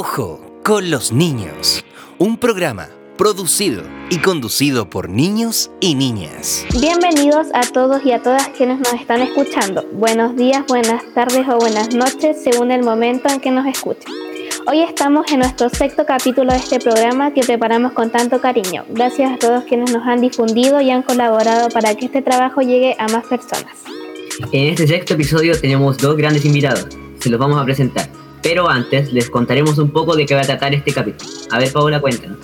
Ojo con los niños. Un programa producido y conducido por niños y niñas. Bienvenidos a todos y a todas quienes nos están escuchando. Buenos días, buenas tardes o buenas noches según el momento en que nos escuchen. Hoy estamos en nuestro sexto capítulo de este programa que preparamos con tanto cariño. Gracias a todos quienes nos han difundido y han colaborado para que este trabajo llegue a más personas. En este sexto episodio tenemos dos grandes invitados. Se los vamos a presentar. Pero antes les contaremos un poco de qué va a tratar este capítulo. A ver, Paola, cuéntanos.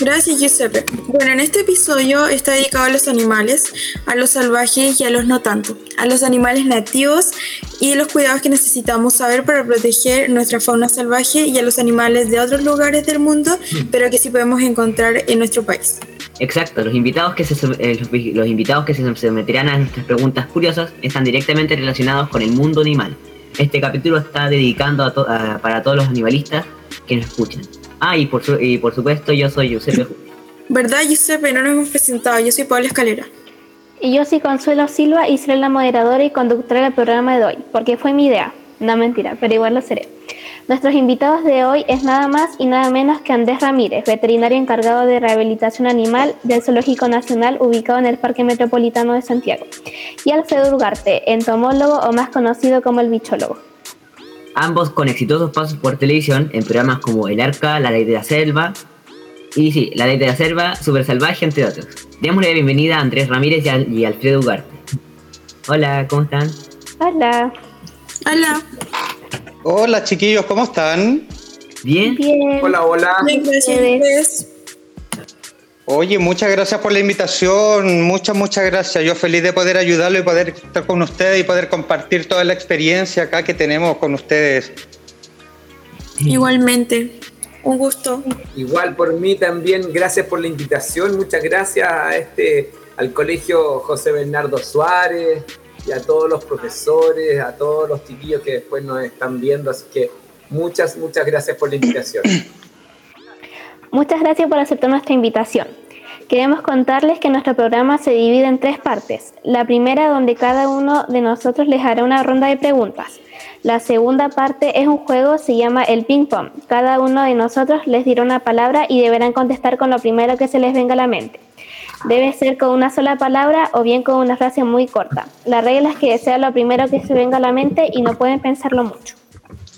Gracias, Giuseppe. Bueno, en este episodio está dedicado a los animales, a los salvajes y a los no tanto, a los animales nativos y los cuidados que necesitamos saber para proteger nuestra fauna salvaje y a los animales de otros lugares del mundo, pero que sí podemos encontrar en nuestro país. Exacto, los invitados que se, eh, los invitados que se someterán a nuestras preguntas curiosas están directamente relacionados con el mundo animal. Este capítulo está dedicando a para todos los animalistas que nos escuchan. Ah, y por, y por supuesto yo soy Giuseppe. ¿Verdad, Giuseppe? No nos hemos presentado. Yo soy Pablo Escalera. Y yo soy Consuelo Silva y seré la moderadora y conductora del programa de hoy, porque fue mi idea. No mentira, pero igual lo seré. Nuestros invitados de hoy es nada más y nada menos que Andrés Ramírez, veterinario encargado de rehabilitación animal del Zoológico Nacional ubicado en el Parque Metropolitano de Santiago, y Alfredo Ugarte, entomólogo o más conocido como el bichólogo ambos con exitosos pasos por televisión en programas como El Arca, La Ley de la Selva y sí, La Ley de la Selva, Super Salvaje, entre otros. Démosle la bienvenida a Andrés Ramírez y, Alfredo Ugarte. Hola, ¿cómo están? Hola. Hola. Hola chiquillos, ¿cómo están? Bien. Bien. Hola, hola. Bien, gracias. Oye, muchas gracias por la invitación, muchas, muchas gracias. Yo feliz de poder ayudarlo y poder estar con ustedes y poder compartir toda la experiencia acá que tenemos con ustedes. Igualmente, un gusto. Igual por mí también, gracias por la invitación, muchas gracias a este, al Colegio José Bernardo Suárez y a todos los profesores, a todos los chiquillos que después nos están viendo, así que muchas, muchas gracias por la invitación. Muchas gracias por aceptar nuestra invitación. Queremos contarles que nuestro programa se divide en tres partes. La primera donde cada uno de nosotros les hará una ronda de preguntas. La segunda parte es un juego, se llama el ping pong. Cada uno de nosotros les dirá una palabra y deberán contestar con lo primero que se les venga a la mente. Debe ser con una sola palabra o bien con una frase muy corta. La regla es que sea lo primero que se venga a la mente y no pueden pensarlo mucho.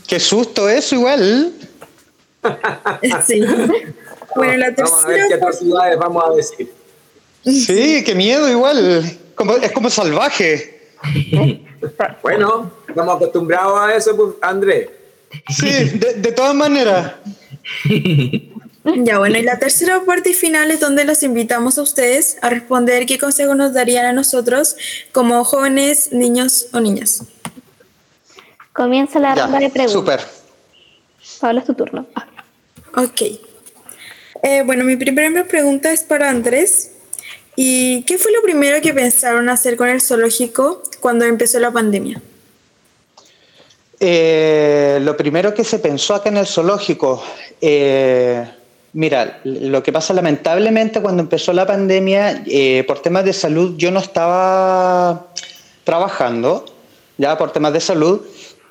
Qué susto eso igual. sí. Bueno, la tercera. Vamos a ver qué atrocidades vamos a decir. Sí, qué miedo igual. es como salvaje. bueno, estamos acostumbrados a eso, pues, Andrés. Sí, de, todas maneras. Ya bueno, y la tercera parte y final es donde los invitamos a ustedes a responder qué consejos nos darían a nosotros como jóvenes, niños o niñas. Comienza la ronda de preguntas. Súper. Pablo, es tu turno. Ok. Eh, bueno, mi primera pregunta es para Andrés. ¿Y qué fue lo primero que pensaron hacer con el zoológico cuando empezó la pandemia? Eh, lo primero que se pensó acá en el zoológico, eh, mira, lo que pasa lamentablemente cuando empezó la pandemia, por temas de salud, yo no estaba trabajando, ya por temas de salud,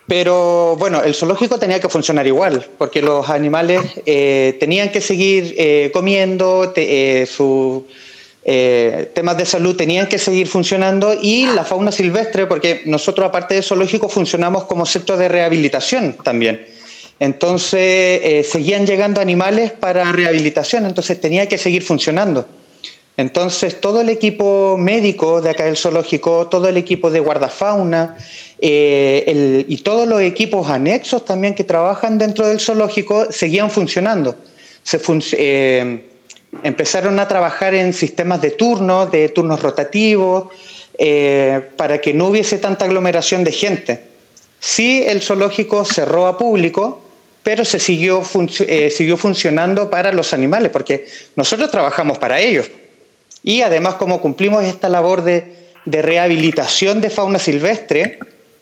pero bueno, el zoológico tenía que funcionar igual, porque los animales eh, tenían que seguir eh, comiendo, eh, sus temas de salud tenían que seguir funcionando y la fauna silvestre, porque nosotros aparte de zoológico funcionamos como centro de rehabilitación también. Entonces seguían llegando animales para rehabilitación, entonces tenía que seguir funcionando. Entonces todo el equipo médico de acá del zoológico, todo el equipo de guardafauna, eh, y todos los equipos anexos también que trabajan dentro del zoológico seguían funcionando. Se eh, empezaron a trabajar en sistemas de turnos, de turnos rotativos, eh, para que no hubiese tanta aglomeración de gente. Sí, el zoológico cerró a público, pero se siguió, siguió funcionando para los animales, porque nosotros trabajamos para ellos. Y además, como cumplimos esta labor de, de rehabilitación de fauna silvestre,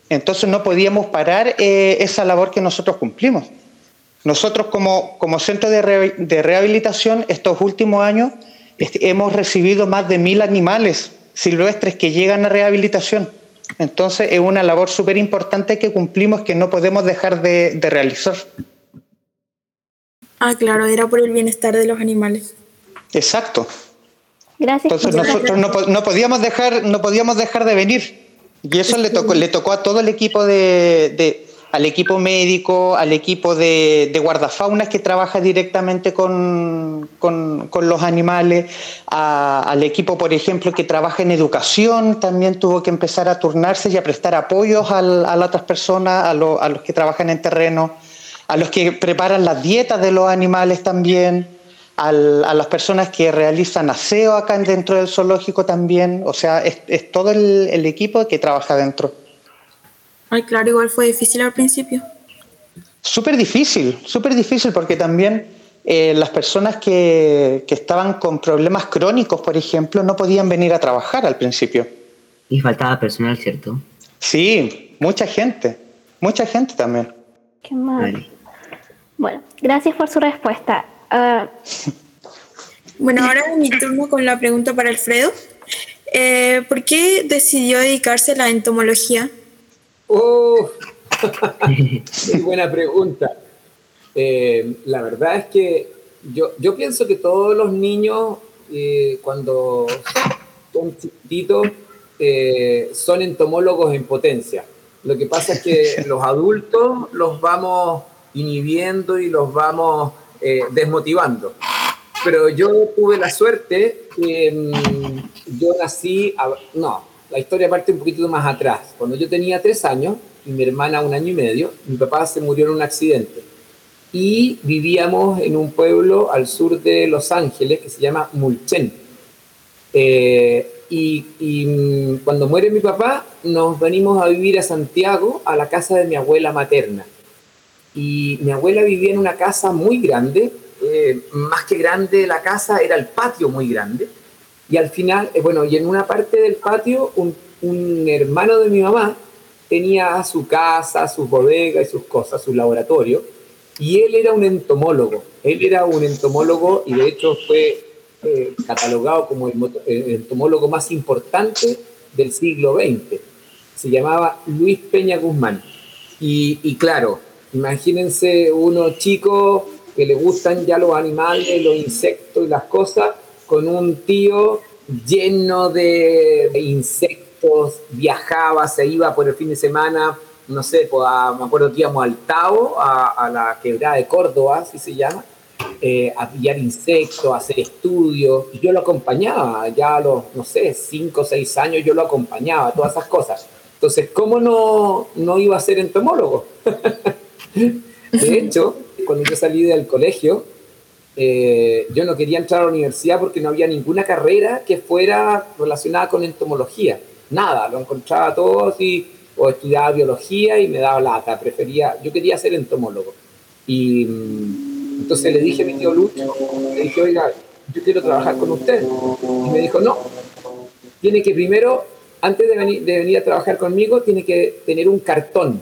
entonces no podíamos parar eh, esa labor que nosotros cumplimos. Nosotros como, como centro de, rehabilitación estos últimos años este, hemos recibido más de mil animales silvestres que llegan a rehabilitación. Entonces es una labor súper importante que cumplimos que no podemos dejar de, realizar. Ah, claro, era por el bienestar de los animales. Exacto. Gracias. Entonces nosotros no, no podíamos dejar, no podíamos dejar de venir. Y eso le tocó, le tocó a todo el equipo de, de- al equipo médico, al equipo de, de guardafaunas que trabaja directamente con, con- los animales, al equipo, por ejemplo, que trabaja en educación, también tuvo que empezar a turnarse y a prestar apoyos al- a las otras personas, a, lo- a los que trabajan en terreno, a los que preparan las dietas de los animales también a las personas que realizan aseo acá dentro del zoológico también. O sea, es, es todo el, el equipo que trabaja dentro. Ay, claro, igual fue difícil al principio. Súper difícil, súper difícil porque también eh, las personas que, que estaban con problemas crónicos, por ejemplo, no podían venir a trabajar al principio. Y faltaba personal, ¿cierto? Sí, mucha gente, mucha gente también. Qué mal. Vale. Bueno, gracias por su respuesta. Ah, Bueno, ahora es mi turno con la pregunta para Alfredo. Eh, ¿Por qué decidió dedicarse a la entomología? Oh, muy buena pregunta. Eh, la verdad es que yo, yo pienso que todos los niños, eh, cuando son chiquititos, eh, son entomólogos en potencia. Lo que pasa es que los adultos los vamos inhibiendo y los vamos desmotivando. Pero yo tuve la suerte que mm, yo nací, a- no, la historia parte un poquito más atrás. Cuando yo tenía tres años y mi hermana un año y medio, mi papá se murió en un accidente. Y vivíamos en un pueblo al sur de Los Ángeles que se llama Mulchen. Eh, y y, mm, cuando muere mi papá, nos venimos a vivir a Santiago, a la casa de mi abuela materna. Y mi abuela vivía en una casa muy grande, eh, más que grande la casa, era el patio muy grande. Y al final, eh, bueno, y en una parte del patio, un, un hermano de mi mamá tenía su casa, sus bodegas y sus cosas, su laboratorio. Y él era un entomólogo. Él era un entomólogo y de hecho fue eh, catalogado como el, el entomólogo más importante del siglo XX. Se llamaba Luis Peña Guzmán. Y, y claro, imagínense uno chico que le gustan ya los animales, los insectos y las cosas, con un tío lleno de, insectos, viajaba, se iba por el fin de semana, no sé, pues a- me acuerdo que íbamos al Tao, a, a la quebrada de Córdoba, así se llama, eh, a pillar insectos, a hacer estudios, y yo lo acompañaba, ya a los, no sé, cinco o seis años yo lo acompañaba, todas esas cosas. Entonces, ¿cómo no, no iba a ser entomólogo? De hecho, cuando yo salí del colegio, eh, yo no quería entrar a la universidad porque no había ninguna carrera que fuera relacionada con entomología. Nada, lo encontraba todo así, o estudiaba biología y me daba lata, prefería, yo quería ser entomólogo. Y mm, entonces le dije a mi tío Lucho, le dije, oiga, yo quiero trabajar con usted. Y me dijo, no, tiene que primero, antes de venir, de venir a trabajar conmigo, tiene que tener un cartón,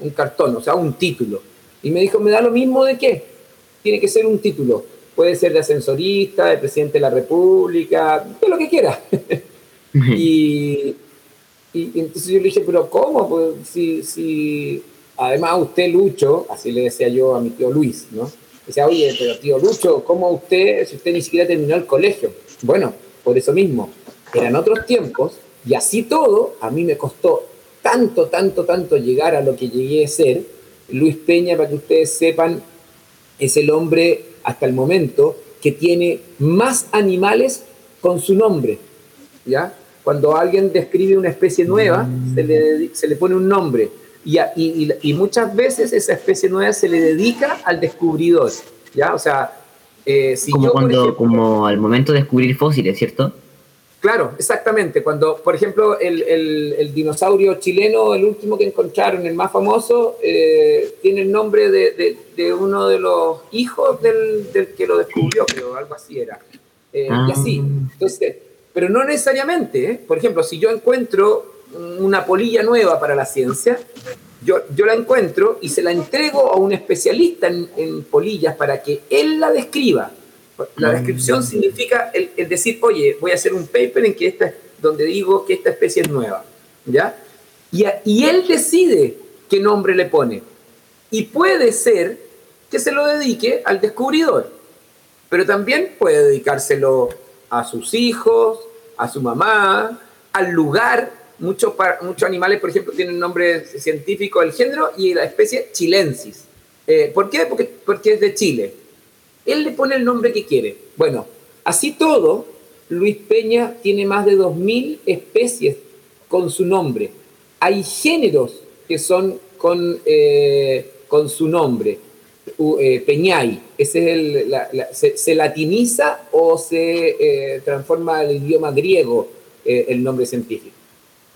un cartón, o sea, un título. Y me dijo, me da lo mismo de qué, tiene que ser un título. Puede ser de ascensorista, de presidente de la República, de lo que quiera. y, y, y entonces yo le dije, pero ¿cómo? Pues si, si además usted, Lucho, así le decía yo a mi tío Luis, ¿no? Decía, oye, pero tío Lucho, ¿cómo usted, si usted ni siquiera terminó el colegio? Bueno, por eso mismo, eran otros tiempos y así todo, a mí me costó tanto, tanto, tanto llegar a lo que llegué a ser. Luis Peña, para que ustedes sepan, es el hombre hasta el momento que tiene más animales con su nombre. ¿ya? Cuando alguien describe una especie nueva, se, le, se le pone un nombre. Y, y- muchas veces esa especie nueva se le dedica al descubridor. ¿ya? O sea, eh, si como yo, cuando, ejemplo- como al momento de descubrir fósiles, ¿cierto? Claro, exactamente. Cuando, por ejemplo, el, el- el dinosaurio chileno, el último que encontraron, el más famoso, eh, tiene el nombre de, de- de uno de los hijos del, del que lo descubrió, creo, algo así era. Eh, Ah. Y así. Entonces, pero no necesariamente. ¿eh? Por ejemplo, si yo encuentro una polilla nueva para la ciencia, yo, yo la encuentro y se la entrego a un especialista en, en polillas para que él la describa. La descripción significa el, el decir, oye, voy a hacer un paper en que esta, donde digo que esta especie es nueva, ¿ya? Y, a- y él decide qué nombre le pone. Y puede ser que se lo dedique al descubridor. Pero también puede dedicárselo a sus hijos, a su mamá, al lugar. Muchos, muchos animales, por ejemplo, tienen nombre científico del género y la especie chilensis. Eh, ¿Por qué? Porque, porque es de Chile. Él le pone el nombre que quiere. Bueno, así todo, Luis Peña tiene más de 2.000 especies con su nombre. Hay géneros que son con, eh, con su nombre. Eh, Peñay, ese es el, se, latiniza o se eh, transforma al idioma griego el nombre científico.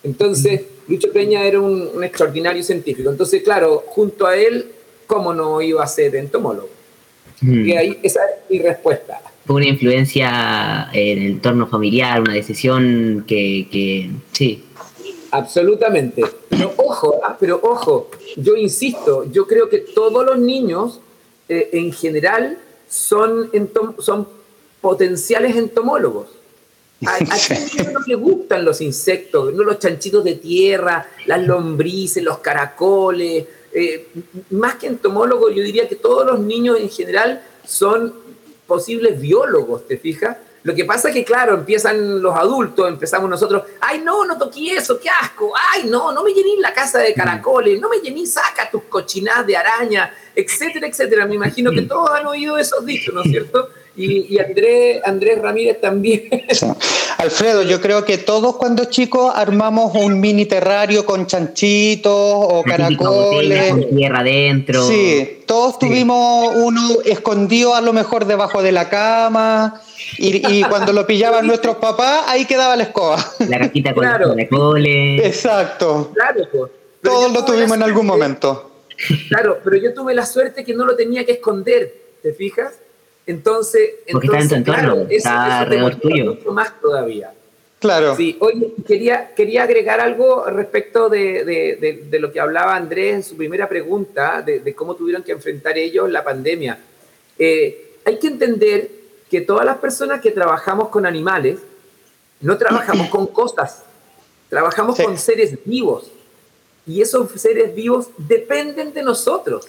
Entonces, Lucho Peña era un, extraordinario científico. Entonces, claro, junto a él, ¿cómo no iba a ser entomólogo? Y ahí esa es mi respuesta fue una influencia en el entorno familiar, una decisión que, que sí. Absolutamente. Pero ojo, ah, pero ojo, yo insisto, yo creo que todos los niños eh, en general son, son potenciales entomólogos. A, a no le gustan los insectos, no los chanchitos de tierra, las lombrices, los caracoles. Eh, más que entomólogos, yo diría que todos los niños en general son posibles biólogos, ¿te fijas? Lo que pasa es que, claro, empiezan los adultos, empezamos nosotros, ay, no, no toqué eso, qué asco, ay, no, no me llené la casa de caracoles, no me llené, saca tus cochinadas de araña, etcétera, etcétera. Me imagino que todos han oído esos dichos, ¿no es cierto? Y, Andrés, Andrés Ramírez también. Alfredo, yo creo que todos cuando chicos armamos un mini terrario con chanchitos o caracoles. Con tierra adentro. Sí, todos tuvimos uno escondido a lo mejor debajo de la cama. Y, cuando lo pillaban nuestros papás, ahí quedaba la escoba. La cajita con caracoles. Exacto. Claro, pues. Todos lo tuvimos en algún momento. Claro, pero yo tuve la suerte que no lo tenía que esconder, ¿te fijas? Entonces, Porque está en tu entorno, está alrededor tuyo. Mucho más todavía. Claro. Sí, oye, quería, quería agregar algo respecto de, de, de, lo que hablaba Andrés en su primera pregunta, de, cómo tuvieron que enfrentar ellos la pandemia. Eh, hay que entender que todas las personas que trabajamos con animales, no trabajamos con cosas, trabajamos con seres vivos. Y esos seres vivos dependen de nosotros.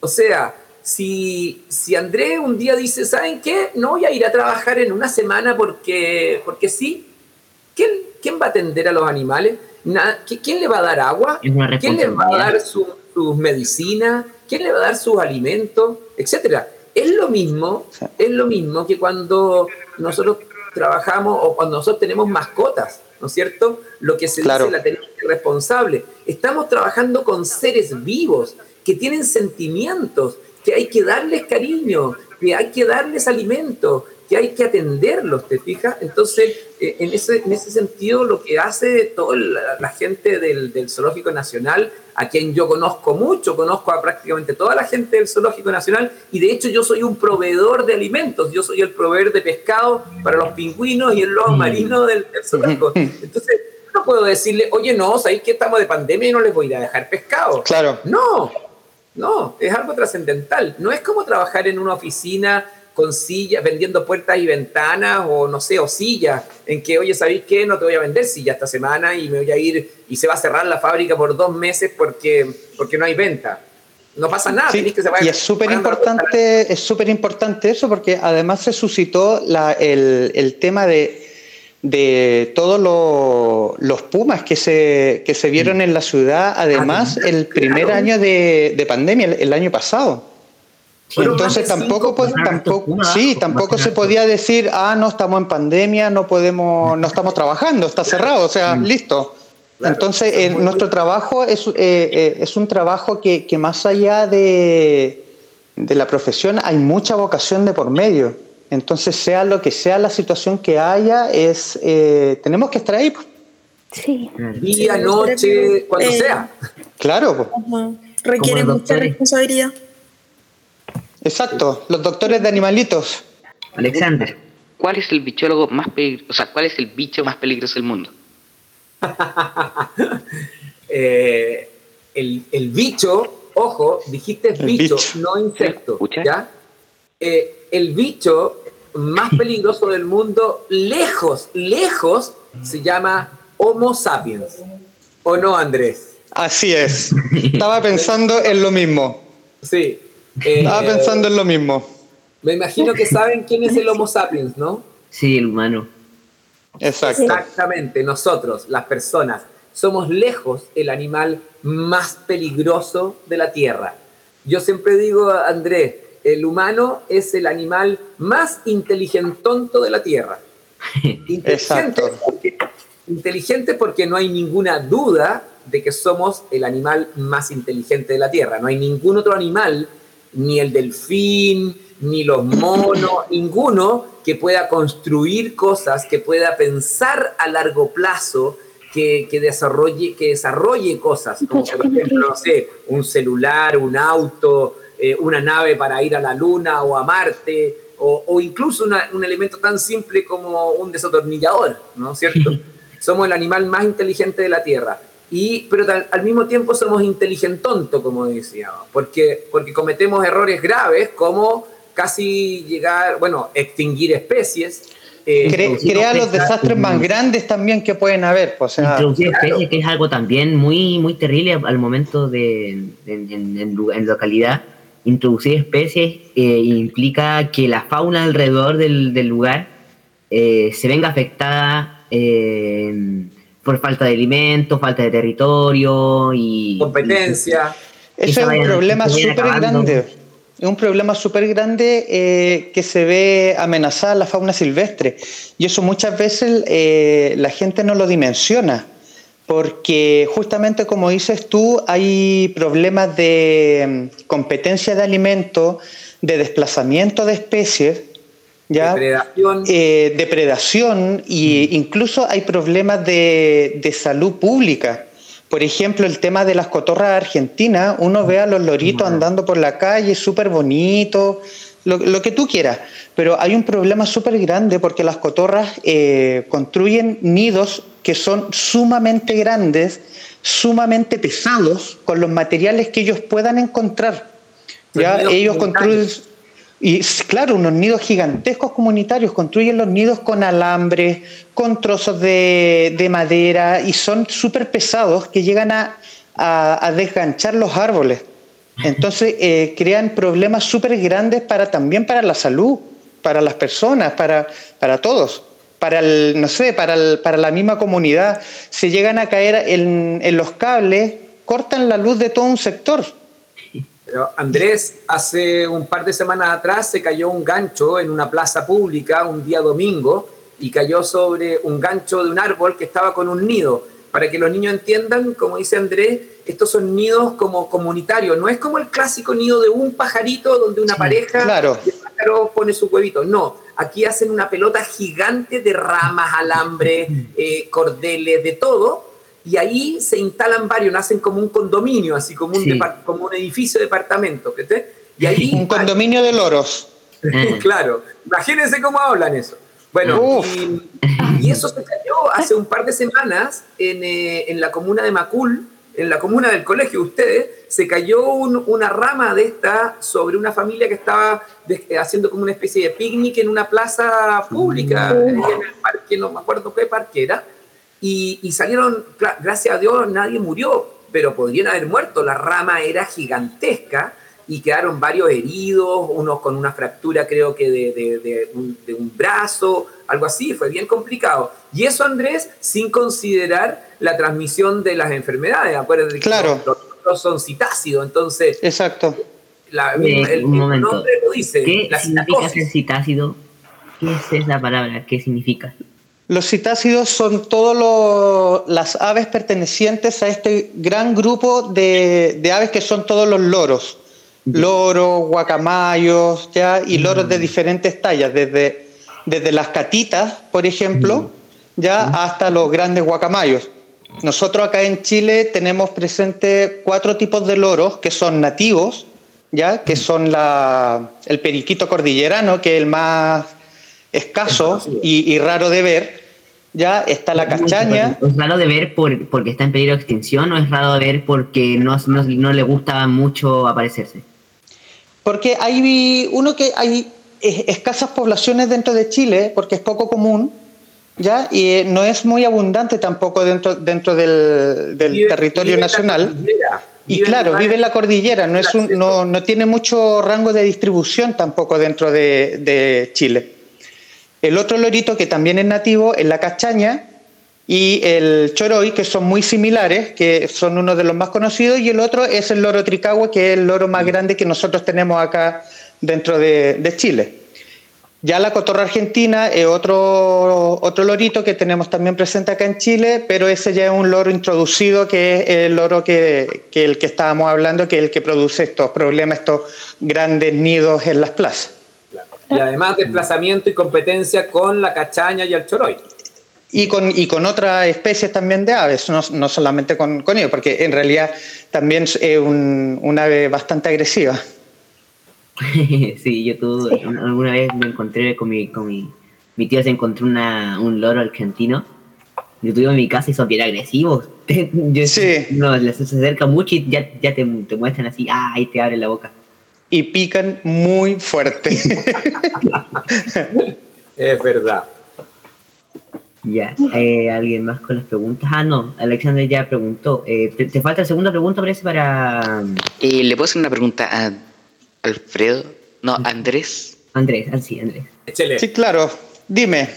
O sea, si, si Andrés un día dice, ¿saben qué? No voy a ir a trabajar en una semana porque, porque sí, ¿quién, quién va a atender a los animales? ¿Quién le va a dar agua? ¿Quién le va a dar sus su medicinas? ¿Quién le va a dar sus alimentos? Etcétera. Es lo mismo, es lo mismo que cuando nosotros trabajamos o cuando nosotros tenemos mascotas, ¿no es cierto? Lo que se dice la tenencia responsable. Estamos trabajando con seres vivos que tienen sentimientos, que hay que darles cariño, que hay que darles alimento, que hay que atenderlos, ¿te fijas? Entonces, eh, en, ese, en ese sentido, lo que hace toda la, gente del, del, Zoológico Nacional, a quien yo conozco mucho, conozco a prácticamente toda la gente del Zoológico Nacional, y de hecho yo soy un proveedor de alimentos, yo soy el proveedor de pescado para los pingüinos y el lobo mm. marino del, zoológico. Entonces, no puedo decirle, oye, no, sabéis que estamos de pandemia y no les voy a dejar pescado. Claro. No, no, es algo trascendental. No es como trabajar en una oficina con sillas, vendiendo puertas y ventanas o no sé, o sillas, en que, oye, ¿sabéis qué? No te voy a vender silla esta semana y me voy a ir y se va a cerrar la fábrica por dos meses porque, porque no hay venta. No pasa nada, que se Y es súper importante, es súper importante eso porque además se suscitó el, el tema de de todos los pumas que se, que se vieron en la ciudad, además, el primer año de, pandemia, el, año pasado. Entonces tampoco, tampoco, sí, tampoco se podía decir, ah, no estamos en pandemia, no podemos, no estamos trabajando, está cerrado, o sea, listo. Entonces, nuestro trabajo es, eh, eh, es un trabajo que, que más allá de, de la profesión hay mucha vocación de por medio. Entonces, sea lo que sea la situación que haya, es eh, tenemos que estar ahí. Sí. Día, noche, cuando eh, sea. Claro. Requiere mucha responsabilidad. Exacto, los doctores de animalitos. Alexander. ¿Cuál es el bichólogo más peligroso, o sea, cuál es el bicho más peligroso del mundo? Eh, el, el, bicho, ojo, dijiste bicho, no insecto. ¿ya? El bicho más peligroso del mundo, lejos, lejos, se llama Homo sapiens. ¿O no, Andrés? Así es. Estaba pensando en lo mismo. Sí. Eh, Estaba pensando en lo mismo. Me imagino que saben quién es el Homo sapiens, ¿no? Sí, el humano. Exacto. Exactamente, nosotros, las personas, somos lejos el animal más peligroso de la Tierra. Yo siempre digo, Andrés, el humano es el animal más inteligentonto de la Tierra. Inteligente porque, inteligente porque no hay ninguna duda de que somos el animal más inteligente de la Tierra. No hay ningún otro animal, ni el delfín, ni los monos, ninguno que pueda construir cosas, que pueda pensar a largo plazo, que, que desarrolle, que desarrolle cosas, como por ejemplo, no sé, un celular, un auto, eh, una nave para ir a la Luna o a Marte, o, o incluso una- un elemento tan simple como un desatornillador, ¿no es cierto? somos el animal más inteligente de la Tierra. Y, pero tal- al mismo tiempo somos inteligentonto, como decíamos, porque, porque cometemos errores graves como casi llegar, bueno, extinguir especies. eh, Cre- introducir crea los desastres más grandes también que pueden haber. pues, O sea, Introducir claro. especies, que es algo también muy, muy terrible al momento de en, en- en en localidad. Introducir especies eh, implica que la fauna alrededor del, del lugar eh, se venga afectada eh, por falta de alimentos, falta de territorio y competencia. Eso es un vayan- problema súper grande. Es un problema súper grande eh, que se ve amenazada la fauna silvestre. Y eso muchas veces eh, la gente no lo dimensiona. Porque justamente como dices tú, hay problemas de mm, competencia de alimentos, de desplazamiento de especies, ¿ya? Depredación. eh, depredación e incluso hay problemas de, de salud pública. Por ejemplo, el tema de las cotorras argentinas, uno ve a los loritos andando por la calle, súper bonito, lo, lo que tú quieras, pero hay un problema súper grande porque las cotorras eh, construyen nidos que son sumamente grandes, sumamente pesados, con los materiales que ellos puedan encontrar. ¿ya? Ellos construyen y claro, unos nidos gigantescos comunitarios, construyen los nidos con alambre, con trozos de, de madera y son súper pesados que llegan a, a- a desganchar los árboles. Entonces eh, crean problemas súper grandes para, también para la salud, para las personas, para, para todos, para el, no sé, para, el- para la misma comunidad. Se llegan a caer en, en los cables, cortan la luz de todo un sector. Pero Andrés, hace un par de semanas atrás se cayó un gancho en una plaza pública un día domingo y cayó sobre un gancho de un árbol que estaba con un nido. Para que los niños entiendan, como dice Andrés, estos son nidos como comunitarios, no es como el clásico nido de un pajarito donde una pareja claro. de pájaro pone su huevito. No, aquí hacen una pelota gigante de ramas, alambre, eh, cordeles, de todo, y ahí se instalan varios, nacen como un condominio, así como un, Sí. como un edificio de departamento. ¿viste? Y ahí, Un condominio de loros. Claro, imagínense cómo hablan eso. Bueno, y, y eso se hace un par de semanas en, eh, en la comuna de Macul, en la comuna del colegio de ustedes, se cayó un- una rama de esta sobre una familia que estaba de- haciendo como una especie de picnic en una plaza pública, ahí en el parque, no me acuerdo qué parque era, y, y salieron, gracias a Dios nadie murió, pero podrían haber muerto, la rama era gigantesca y quedaron varios heridos, unos con una fractura creo que de, de- de un, de un brazo, algo así, fue bien complicado. Y eso, Andrés, sin considerar la transmisión de las enfermedades, acuérdense que Claro. los otros son citácidos, entonces Exacto. la- Eh, el, un momento. nombre lo dice, ¿Qué la significa ser citácido? ¿Qué es esa palabra? ¿Qué significa? Los citácidos son todas las aves pertenecientes a este gran grupo de, de aves que son todos los loros. Loros, guacamayos, ¿ya? y loros de diferentes tallas, desde, desde las catitas, por ejemplo, ya hasta los grandes guacamayos. Nosotros acá en Chile tenemos presente cuatro tipos de loros que son nativos, ¿ya? que son la, el periquito cordillerano, que es el más escaso y, y raro de ver. Ya está la castaña. ¿Es raro de ver por, porque está en peligro de extinción o es raro de ver porque no, no, no le gusta mucho aparecerse? Porque hay uno que hay escasas poblaciones dentro de Chile, porque es poco común, ¿ya? Y eh, no es muy abundante tampoco dentro, dentro del, del Vive- territorio vive nacional. Y claro, vive en la cordillera, no, es un, no, no, tiene mucho rango de distribución tampoco dentro de, de, Chile. El otro lorito que también es nativo es la cachaña y el choroy, que son muy similares, que son uno de los más conocidos, y el otro es el loro tricagua, que es el loro más grande que nosotros tenemos acá dentro de, de Chile. Ya la cotorra argentina es otro, otro lorito que tenemos también presente acá en Chile, pero ese ya es un loro introducido, que es el loro que, que el que estábamos hablando, que es el que produce estos problemas, estos grandes nidos en las plazas. Y además desplazamiento y competencia con la cachaña y el choroy. Y con, y con otras especies también de aves, no, no solamente con, con, ellos, porque en realidad también es un, un ave bastante agresiva. sí, yo tuve, alguna vez me encontré con mi, con mi, mi tío se encontró una, un loro argentino. Yo tuve en mi casa y son bien agresivos. yo, sí. No, les acerca mucho y ya, ya te, te, muestran así, ah, ahí te abren la boca. Y pican muy fuerte. es verdad. Ya, eh, ¿alguien más con las preguntas? Ah, no, Alexander ya preguntó. Eh, ¿te, ¿te, falta la segunda pregunta, parece, para...? Eh, ¿Le puedo hacer una pregunta a Alfredo? No, Andrés. Andrés, así, Andrés. Excelente. Sí, claro. Dime.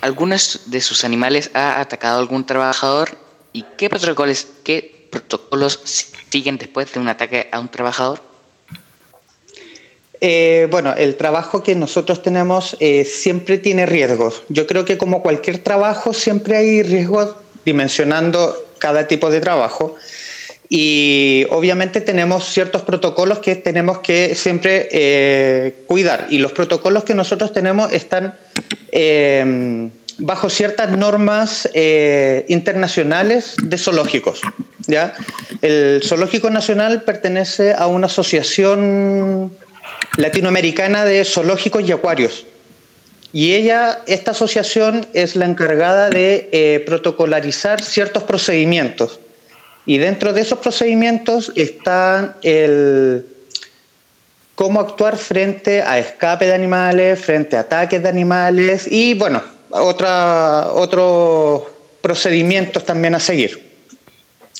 ¿Algunos de sus animales ha atacado a algún trabajador? ¿Y qué protocolos, qué protocolos siguen después de un ataque a un trabajador? Eh, bueno, el trabajo que nosotros tenemos eh, siempre tiene riesgos. Yo creo que como cualquier trabajo siempre hay riesgos dimensionando cada tipo de trabajo. Y obviamente tenemos ciertos protocolos que tenemos que siempre eh, cuidar. Y los protocolos que nosotros tenemos están eh, bajo ciertas normas internacionales de zoológicos. ¿ya? El Zoológico Nacional pertenece a una asociación latinoamericana de zoológicos y acuarios. Y ella, esta asociación, es la encargada de protocolarizar ciertos procedimientos. Y dentro de esos procedimientos está el cómo actuar frente a escape de animales, frente a ataques de animales y, bueno, otros procedimientos también a seguir.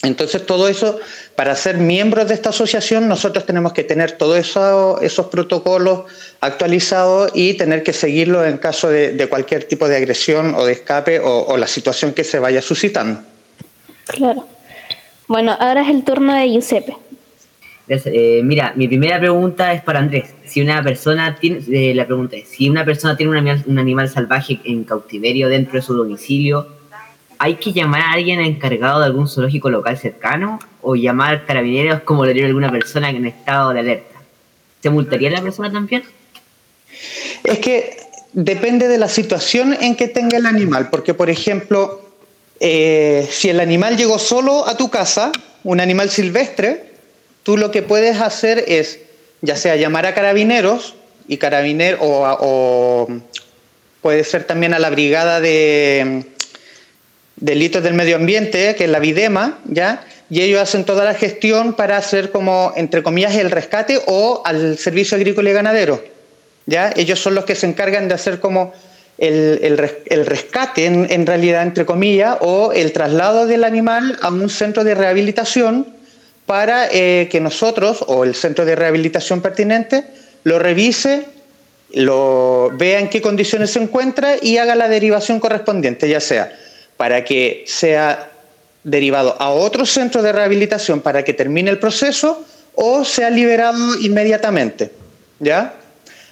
Entonces, todo eso, para ser miembros de esta asociación, nosotros tenemos que tener todos eso, esos protocolos actualizados y tener que seguirlos en caso de, de, cualquier tipo de agresión o de escape o, o la situación que se vaya suscitando. Claro. Bueno, ahora es el turno de Giuseppe. Eh, mira, mi primera pregunta es para Andrés. Si una persona tiene, eh, la pregunta es, si una persona tiene un animal, un animal, salvaje en cautiverio dentro de su domicilio, ¿hay que llamar a alguien encargado de algún zoológico local cercano o llamar carabineros como lo haría alguna persona en estado de alerta? ¿Se multaría la persona también? Es que depende de la situación en que tenga el animal, porque por ejemplo, eh, si el animal llegó solo a tu casa, un animal silvestre, tú lo que puedes hacer es, ya sea llamar a carabineros, y carabiner, o, o puede ser también a la brigada de delitos del medio ambiente, que es la Videma, ¿ya? Y ellos hacen toda la gestión para hacer como, entre comillas, el rescate o al servicio agrícola y ganadero, ¿ya? Ellos son los que se encargan de hacer como el, el, rescate, en, en, realidad, entre comillas, o el traslado del animal a un centro de rehabilitación para eh, que nosotros, o el centro de rehabilitación pertinente, lo revise, lo vea en qué condiciones se encuentra y haga la derivación correspondiente, ya sea para que sea derivado a otro centro de rehabilitación para que termine el proceso o sea liberado inmediatamente. ¿Ya?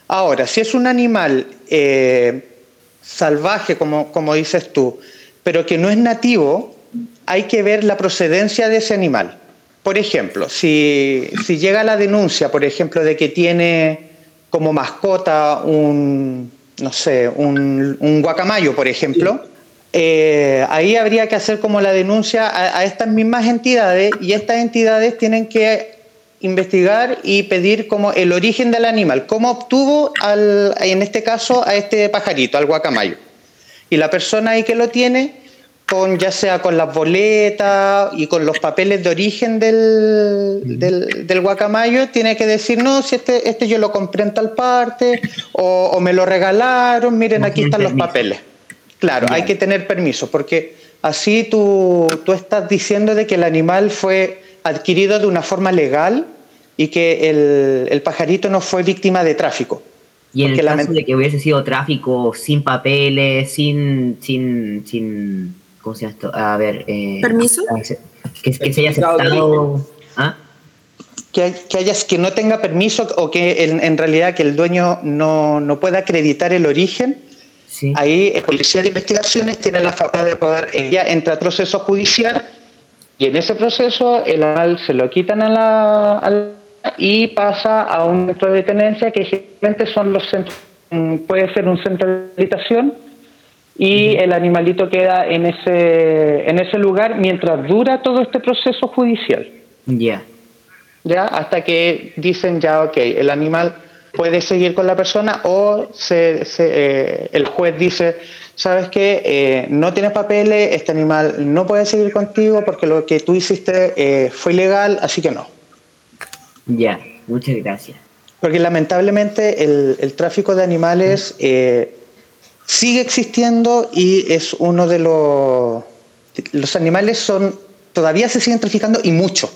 Ahora, si es un animal eh, salvaje, como, como dices tú, pero que no es nativo, hay que ver la procedencia de ese animal. Por ejemplo, si, si llega la denuncia, por ejemplo, de que tiene como mascota un, no sé, un, un guacamayo, por ejemplo, eh, ahí habría que hacer como la denuncia a, a, estas mismas entidades y estas entidades tienen que investigar y pedir como el origen del animal, cómo obtuvo al, en este caso a este pajarito, al guacamayo. Y la persona ahí que lo tiene, con ya sea con las boletas y con los papeles de origen del, del, del guacamayo, tiene que decir, no, si este, este yo lo compré en tal parte, o, o me lo regalaron, miren, aquí están los papeles. Claro, hay que tener permiso, porque así tú, tú estás diciendo de que el animal fue adquirido de una forma legal y que el, el pajarito no fue víctima de tráfico. Y en el la caso de que hubiese sido tráfico sin papeles, sin, sin, sin, ¿cómo se llama esto? A ver, eh, ¿Permiso? que, que se haya aceptado, ¿ah? que, que hayas que no tenga permiso o que en, en realidad que el dueño no, no pueda acreditar el origen, Sí. ahí el policía de investigaciones tiene la facultad de poder, ya entra a proceso judicial y en ese proceso el animal se lo quitan a la, a la- y pasa a un centro de tenencia que generalmente son los centros, mm, puede ser un centro de rehabilitación y el animalito queda en ese, en ese lugar mientras dura todo este proceso judicial. Ya. ¿ya? Hasta que dicen ya, ok, el animal puede seguir con la persona o se, se, eh, el juez dice, sabes qué, no tienes papeles, este animal no puede seguir contigo porque lo que tú hiciste eh, fue ilegal, así que no. Ya, muchas gracias. Porque lamentablemente el, el tráfico de animales eh, sigue existiendo y es uno de los... Los animales son todavía se siguen traficando y mucho.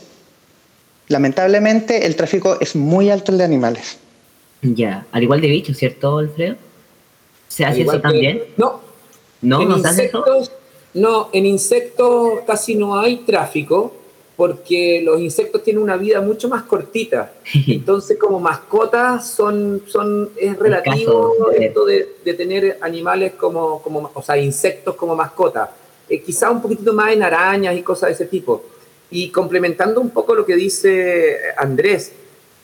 Lamentablemente el tráfico es muy alto el de animales. Ya, al igual de bichos, ¿cierto, Alfredo? ¿Se hace eso que- también? No, ¿No? en ¿No se hace eso? no, en insectos casi no hay tráfico porque los insectos tienen una vida mucho más cortita. Entonces, como mascotas, son, son, es relativo sí. esto de, de tener animales como, como, o sea, insectos como mascotas. Eh, quizá un poquitito más en arañas y cosas de ese tipo. Y complementando un poco lo que dice Andrés,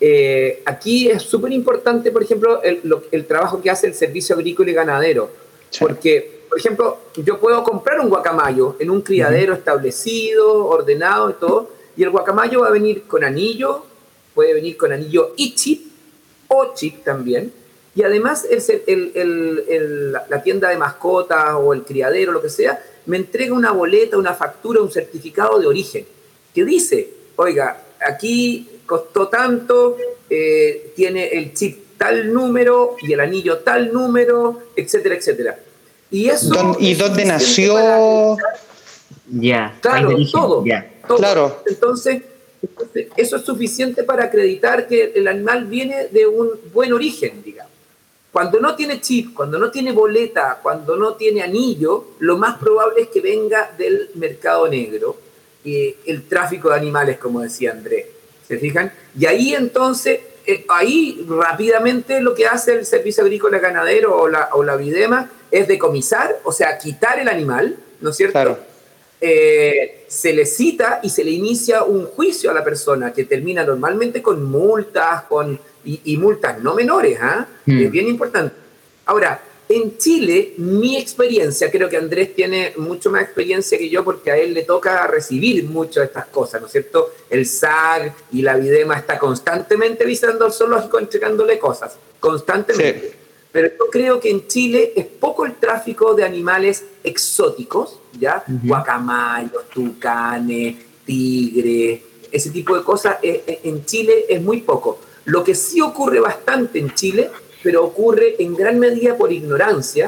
eh, aquí es súper importante, por ejemplo, el, lo- el trabajo que hace el Servicio Agrícola y Ganadero. Sí. Porque, por ejemplo, yo puedo comprar un guacamayo en un criadero establecido, ordenado y todo, y el guacamayo va a venir con anillo, puede venir con anillo y chip, o chip también, y además el, el- la tienda de mascotas o el criadero, lo que sea, me entrega una boleta, una factura, un certificado de origen, que dice, oiga, aquí costó tanto, eh, tiene el chip tal número y el anillo tal número, etcétera, etcétera. Y eso... Don- ¿Y es dónde para nació? Ya. Claro, todo, Ya. todo. Claro. Entonces, entonces, eso es suficiente para acreditar que el animal viene de un buen origen, digamos. Cuando no tiene chip, cuando no tiene boleta, cuando no tiene anillo, lo más probable es que venga del mercado negro, eh, el tráfico de animales, como decía Andrés. ¿Se fijan? Y ahí entonces, eh, ahí rápidamente lo que hace el Servicio Agrícola Ganadero o la, o la Videma es decomisar, o sea, quitar el animal, ¿no es cierto? Claro. eh, se le cita y se le inicia un juicio a la persona que termina normalmente con multas con, y, y multas no menores, ¿ah? Mm. es bien importante. Ahora, en Chile, mi experiencia, creo que Andrés tiene mucho más experiencia que yo porque a él le toca recibir mucho de estas cosas, ¿no es cierto? El SAG y la Videma está constantemente visitando al zoológico entregándole cosas, constantemente. Sí. Pero yo creo que en Chile es poco el tráfico de animales exóticos, ¿ya? Guacamayos, tucanes, tigres, ese tipo de cosas eh, eh, en Chile es muy poco. Lo que sí ocurre bastante en Chile, pero ocurre en gran medida por ignorancia,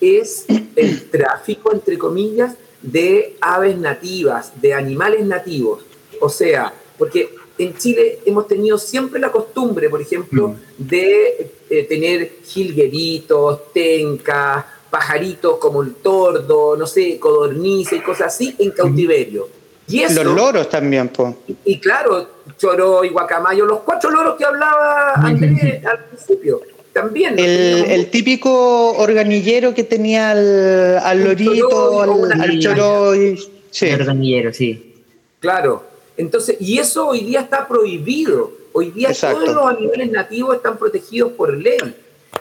es el tráfico, entre comillas, de aves nativas, de animales nativos. O sea, porque en Chile hemos tenido siempre la costumbre, por ejemplo, de eh, tener jilgueritos, tencas, pajaritos como el tordo, no sé, codornices y cosas así en cautiverio. Y eso, Los loros también, po. y claro, choro y guacamayo, los cuatro loros que hablaba Andrés al principio, también. El, típico organillero que tenía al, lorito, al, al. Sí. El organillero, sí. Claro. Entonces, y eso hoy día está prohibido. Hoy día Exacto. todos los animales nativos están protegidos por ley.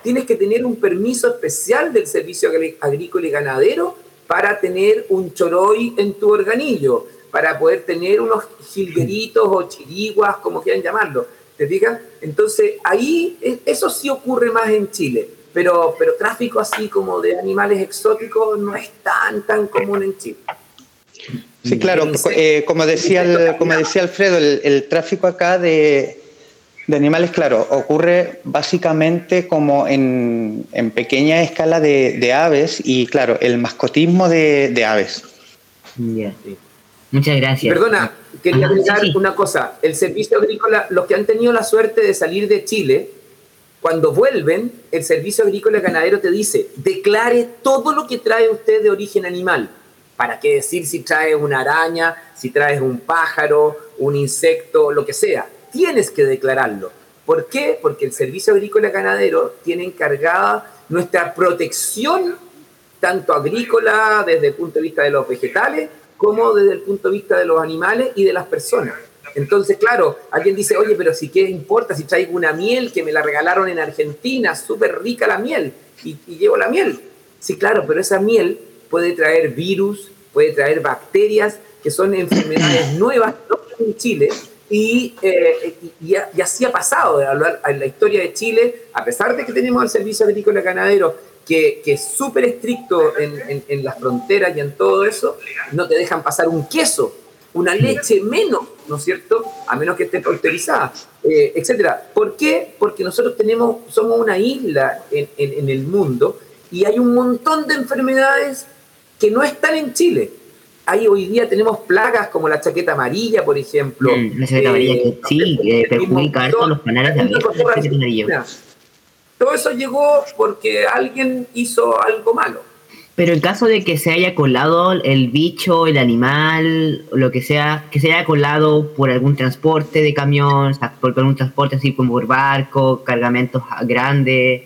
Tienes que tener un permiso especial del Servicio Agrícola y Ganadero para tener un choroy en tu organillo, para poder tener unos jilgueritos o chiriguas, como quieran llamarlo. ¿Te fijas? Entonces, ahí eso sí ocurre más en Chile. Pero, pero tráfico así como de animales exóticos no es tan, tan común en Chile. Sí, claro, eh, como, decía el- como decía Alfredo, el, el tráfico acá de, de animales, claro, ocurre básicamente como en, en pequeña escala de, de aves y, claro, el mascotismo de, de aves. Ya. Muchas gracias. Perdona, quería sí, agregar sí. una cosa. El servicio agrícola, los que han tenido la suerte de salir de Chile, cuando vuelven, el servicio agrícola ganadero te dice, declare todo lo que trae usted de origen animal. ¿Para qué decir si traes una araña, si traes un pájaro, un insecto, lo que sea? Tienes que declararlo. ¿Por qué? Porque el servicio agrícola ganadero tiene encargada nuestra protección, tanto agrícola desde el punto de vista de los vegetales, como desde el punto de vista de los animales y de las personas. Entonces, claro, alguien dice, oye, pero si qué importa si traigo una miel que me la regalaron en Argentina, súper rica la miel, y, y llevo la miel. Sí, claro, pero esa miel puede traer virus, puede traer bacterias, que son enfermedades nuevas, no en Chile, y, eh, y, y así ha pasado de hablar en la historia de Chile, a pesar de que tenemos el servicio agrícola ganadero, que, que es súper estricto en, en, en las fronteras y en todo eso, no te dejan pasar un queso, una leche menos, ¿no es cierto? A menos que esté pasteurizada, eh, etcétera. ¿Por qué? Porque nosotros tenemos, somos una isla en, el mundo y hay un montón de enfermedades que no están en Chile. Hay hoy día tenemos plagas como la chaqueta amarilla, por ejemplo. Mm, la chaqueta amarilla, que sí, eh, perjudica a los canales de abejas. Todo eso llegó porque alguien hizo algo malo. Pero en caso de que se haya colado el bicho, el animal, lo que sea, que se haya colado por algún transporte de camión, por algún transporte así como por barco, cargamentos grandes,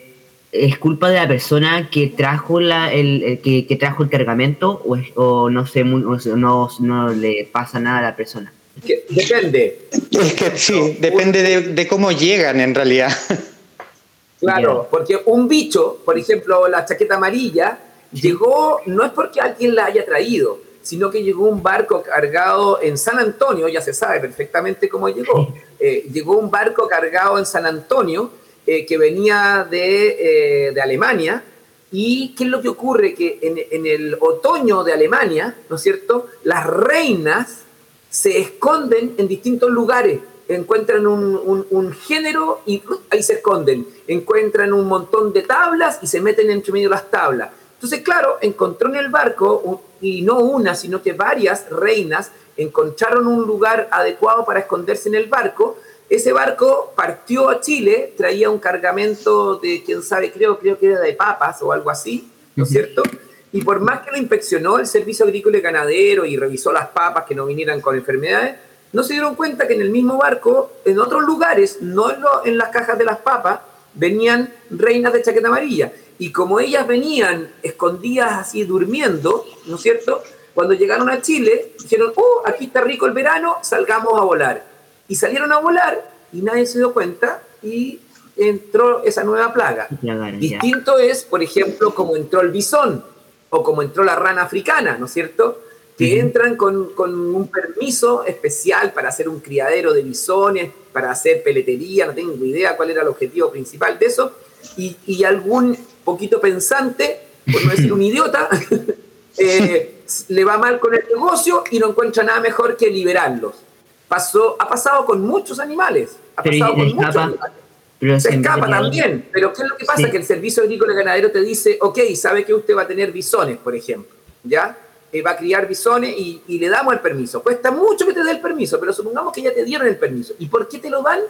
¿es culpa de la persona que trajo la, el, el que, que, trajo el cargamento o, es, o no sé, no, no, le pasa nada a la persona? Que depende. Es que sí, depende de, de cómo llegan en realidad. Claro, porque un bicho, por ejemplo, la chaqueta amarilla, llegó, no es porque alguien la haya traído, sino que llegó un barco cargado en San Antonio, ya se sabe perfectamente cómo llegó. Eh, llegó un barco cargado en San Antonio eh, que venía de, eh, de, Alemania. ¿Y qué es lo que ocurre? Que en, en, el otoño de Alemania, ¿no es cierto? Las reinas se esconden en distintos lugares. Encuentran un, un, un género y uh, ahí se esconden. Encuentran un montón de tablas y se meten entre medio de las tablas. Entonces, claro, encontró en el barco, y no una, sino que varias reinas encontraron un lugar adecuado para esconderse en el barco. Ese barco partió a Chile, traía un cargamento de, quién sabe, creo, creo que era de papas o algo así, ¿no es cierto? Y por más que lo inspeccionó el Servicio Agrícola y Ganadero y revisó las papas que no vinieran con enfermedades, no se dieron cuenta que en el mismo barco, en otros lugares, no en, lo, en las cajas de las papas, venían reinas de chaqueta amarilla. Y como ellas venían escondidas así durmiendo, ¿no es cierto? Cuando llegaron a Chile, dijeron, oh, aquí está rico el verano, salgamos a volar. Y salieron a volar y nadie se dio cuenta y entró esa nueva plaga. Distinto es, por ejemplo, como entró el bisón o como entró la rana africana, ¿no es cierto? Que entran con, con, un permiso especial para hacer un criadero de bisones, para hacer peletería, no tengo idea cuál era el objetivo principal de eso, y, y algún poquito pensante, por no decir un idiota, eh, le va mal con el negocio y no encuentra nada mejor que liberarlos. Pasó, ha pasado con muchos animales. Ha pasado con muchos animales. Pero se escapa también. Pero ¿qué es lo que pasa? Sí. Que el Servicio Agrícola y Ganadero te dice, ok, sabe que usted va a tener bisones, por ejemplo, ¿ya? Eh, va a criar bisones y, y, le damos el permiso. Cuesta mucho que te dé el permiso, pero supongamos que ya te dieron el permiso. ¿Y por qué te lo dan?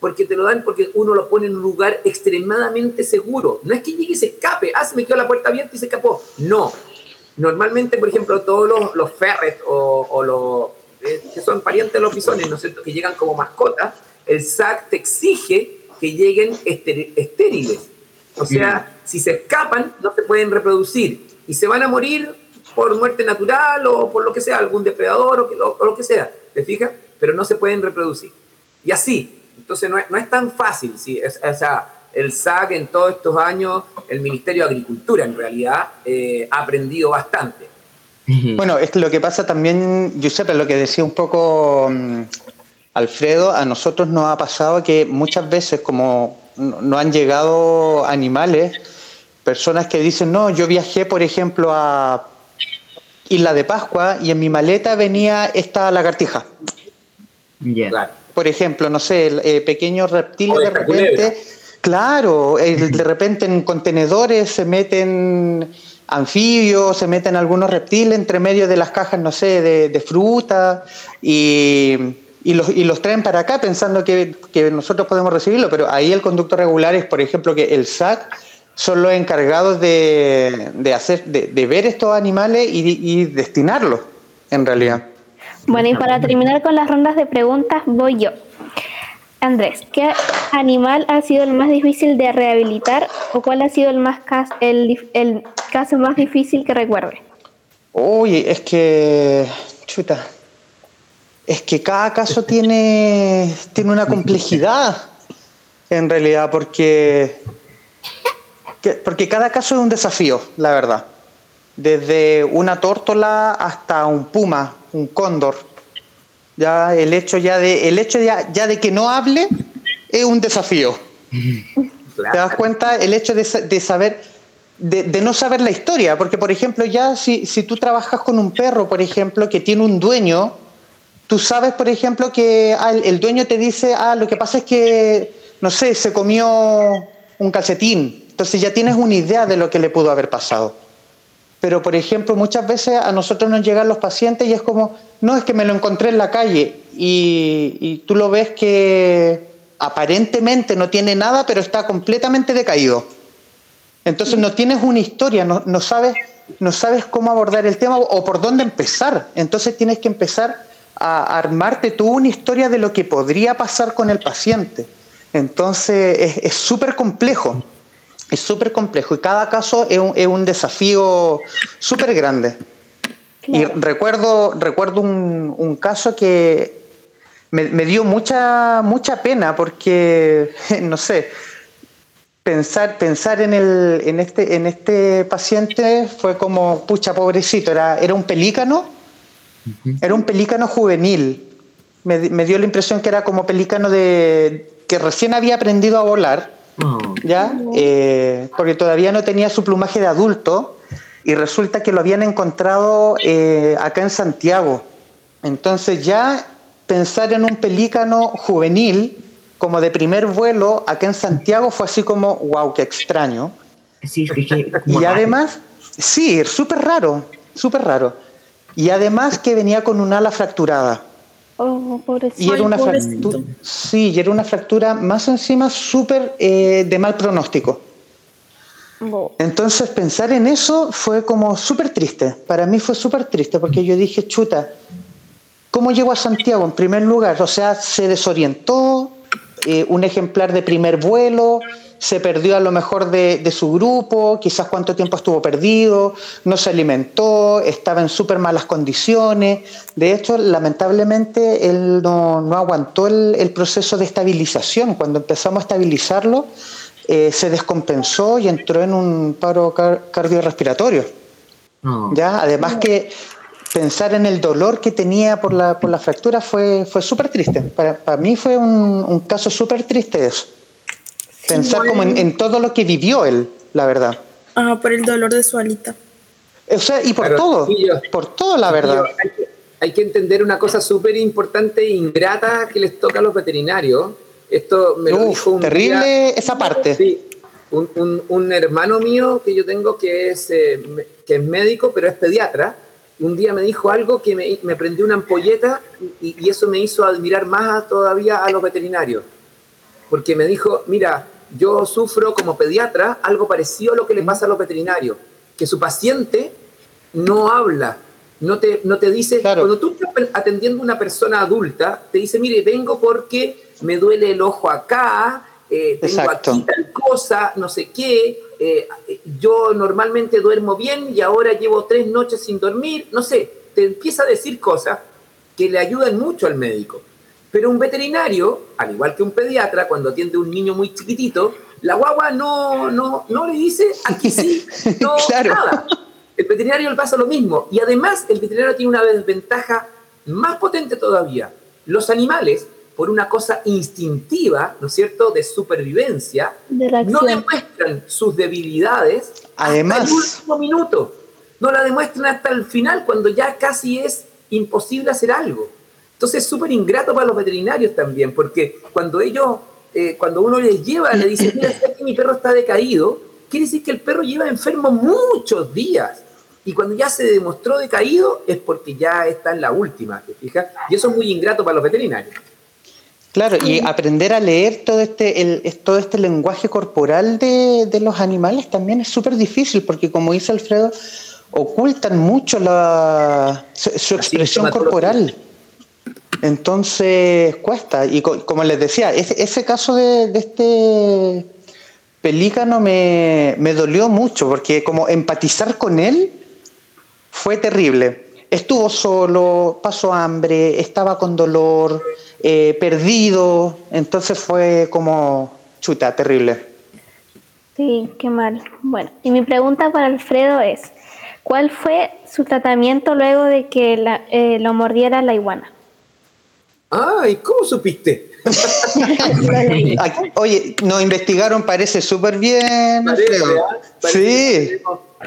Porque te lo dan porque uno lo pone en un lugar extremadamente seguro. No es que llegue y se escape, ah, se me quedó la puerta abierta y se escapó. No. Normalmente, por ejemplo, todos los, los ferrets o, o los eh, que son parientes de los bisones, ¿no es cierto?, que llegan como mascotas, el SAC te exige que lleguen estériles. O sea, si se escapan, no se pueden reproducir y se van a morir por muerte natural o por lo que sea, algún depredador o, que, o, o lo que sea, ¿te fijas? Pero no se pueden reproducir. Y así, entonces no es, no es tan fácil, ¿sí? es, o sea, el SAC en todos estos años, el Ministerio de Agricultura en realidad, eh, ha aprendido bastante. Bueno, es que lo que pasa también, Giuseppe, lo que decía un poco um, Alfredo, a nosotros nos ha pasado que muchas veces como no han llegado animales, personas que dicen, no, yo viajé, por ejemplo, a Isla de Pascua y en mi maleta venía esta lagartija. Yeah. Claro. Por ejemplo, no sé, eh, pequeños reptiles de repente, culebra. claro, eh, de repente en contenedores se meten anfibios, se meten algunos reptiles entre medio de las cajas, no sé, de, fruta y, los, y, los, traen para acá pensando que, nosotros podemos recibirlo, pero ahí el conducto regular es, por ejemplo, que el SAC son los encargados de, hacer, de, ver estos animales y, y destinarlos, en realidad. Bueno, y para terminar con las rondas de preguntas, voy yo. Andrés, ¿qué animal ha sido el más difícil de rehabilitar o cuál ha sido el, más el, caso más difícil que recuerde? Uy, es que, chuta, es que cada caso tiene, tiene una complejidad en realidad, porque, porque cada caso es un desafío, la verdad. Desde una tórtola hasta un puma, un cóndor ya el hecho ya de, el hecho ya, ya de que no hable es un desafío. ¿Te das cuenta? El hecho de, saber, de, no saber la historia, porque por ejemplo ya si, si tú trabajas con un perro, por ejemplo, que tiene un dueño, tú sabes, por ejemplo, que ah, el dueño te dice, ah, lo que pasa es que, no sé, se comió un calcetín, entonces ya tienes una idea de lo que le pudo haber pasado. Pero, por ejemplo, muchas veces a nosotros nos llegan los pacientes y es como, no, es que me lo encontré en la calle y, tú lo ves que aparentemente no tiene nada, pero está completamente decaído. Entonces no tienes una historia, no, sabes, no sabes cómo abordar el tema o por dónde empezar. Entonces tienes que empezar a armarte tú una historia de lo que podría pasar con el paciente. Entonces es súper complejo es súper complejo y cada caso es un, es un desafío súper grande. Y recuerdo, recuerdo un, un caso que me, me, dio mucha, mucha pena porque, no sé, pensar, pensar en, el, en, este, en este paciente fue como, pucha, pobrecito, era, era un pelícano, era un pelícano juvenil. Me, me dio la impresión que era como pelícano de, que recién había aprendido a volar ¿ya? Eh, porque todavía no tenía su plumaje de adulto y resulta que lo habían encontrado eh, acá en Santiago. Entonces ya pensar en un pelícano juvenil como de primer vuelo acá en Santiago fue así como, wow, qué extraño. y además, sí, súper raro, súper raro. Y además que venía con un ala fracturada. Oh, y era una fractura, sí, y era una fractura más encima súper eh, de mal pronóstico. Entonces pensar en eso fue como súper triste. Para mí fue súper triste porque yo dije, chuta, ¿cómo llego a Santiago en primer lugar? O sea, se desorientó, eh, un ejemplar de primer vuelo, se perdió a lo mejor de, su grupo, quizás cuánto tiempo estuvo perdido, no se alimentó, estaba en súper malas condiciones. De hecho, lamentablemente, él no, aguantó el, proceso de estabilización. Cuando empezamos a estabilizarlo, eh, se descompensó y entró en un paro cardiorrespiratorio. ¿Ya? Además que pensar en el dolor que tenía por la, por la fractura fue, fue súper triste. Para, mí fue un, un caso súper triste eso. Pensar como en, todo lo que vivió él, la verdad. Ah, por el dolor de su alita. O sea, y por todo, por todo, la verdad. Hay que, entender una cosa súper importante e ingrata que les toca a los veterinarios. Esto me lo dijo un terrible esa parte. Sí, un, un, hermano mío que yo tengo que es, eh, que es médico, pero es pediatra. Un día me dijo algo que me, me prendió una ampolleta y, y, eso me hizo admirar más todavía a los veterinarios. Porque me dijo, mira, yo sufro como pediatra algo parecido a lo que le pasa a los veterinarios, que su paciente no habla, no te, no te dice, cuando tú estás atendiendo a una persona adulta, te dice, mire, vengo porque me duele el ojo acá, eh, tengo aquí tal cosa, no sé qué, eh, yo normalmente duermo bien y ahora llevo tres noches sin dormir, no sé, te empieza a decir cosas que le ayudan mucho al médico. Pero un veterinario, al igual que un pediatra, cuando atiende a un niño muy chiquitito, la guagua no, no, no le dice aquí sí, no, nada. El veterinario le pasa lo mismo. Y además, el veterinario tiene una desventaja más potente todavía. Los animales, por una cosa instintiva, ¿no es cierto?, de supervivencia, no demuestran sus debilidades además, hasta el último minuto. No la demuestran hasta el final, cuando ya casi es imposible hacer algo. Entonces es súper ingrato para los veterinarios también, porque cuando ellos, eh, cuando uno les lleva, le dice, mira, que mi perro está decaído, quiere decir que el perro lleva enfermo muchos días. Y cuando ya se demostró decaído es porque ya está en la última, ¿te fijas? Y eso es muy ingrato para los veterinarios. Claro, y aprender a leer todo este, el, todo este lenguaje corporal de, de los animales también es súper difícil, porque como dice Alfredo, ocultan mucho la, su, expresión corporal. Entonces cuesta. Y como les decía, ese, ese caso de, este pelícano me, me dolió mucho, porque como empatizar con él fue terrible. Estuvo solo, pasó hambre, estaba con dolor, eh, perdido, entonces fue como chuta, terrible. Sí, qué mal. Bueno, y mi pregunta para Alfredo es, ¿cuál fue su tratamiento luego de que la, eh, lo mordiera la iguana? Ay, ¿cómo supiste? Oye, nos investigaron, parece súper bien. Parece, sí.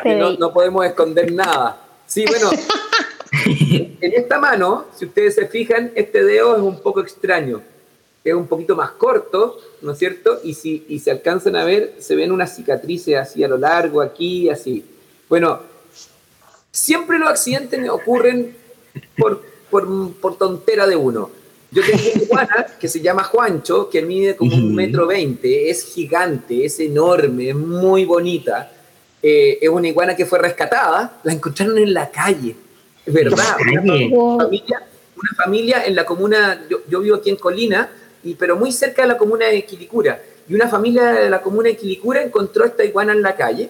no, no podemos esconder nada. Sí, bueno, en esta mano, si ustedes se fijan, este dedo es un poco extraño. Es un poquito más corto, ¿no es cierto? Y si y se alcanzan a ver, se ven unas cicatrices así a lo largo, aquí, así. Bueno, siempre los accidentes ocurren por, por, por tontera de uno. Yo tengo una iguana que se llama Juancho, que mide como un metro veinte, es gigante, es enorme, es muy bonita. Eh, es una iguana que fue rescatada, la encontraron en la calle, es verdad. Una familia, una familia, en la comuna, yo, vivo aquí en Colina, y, pero muy cerca de la comuna de Quilicura, y una familia de la comuna de Quilicura encontró esta iguana en la calle,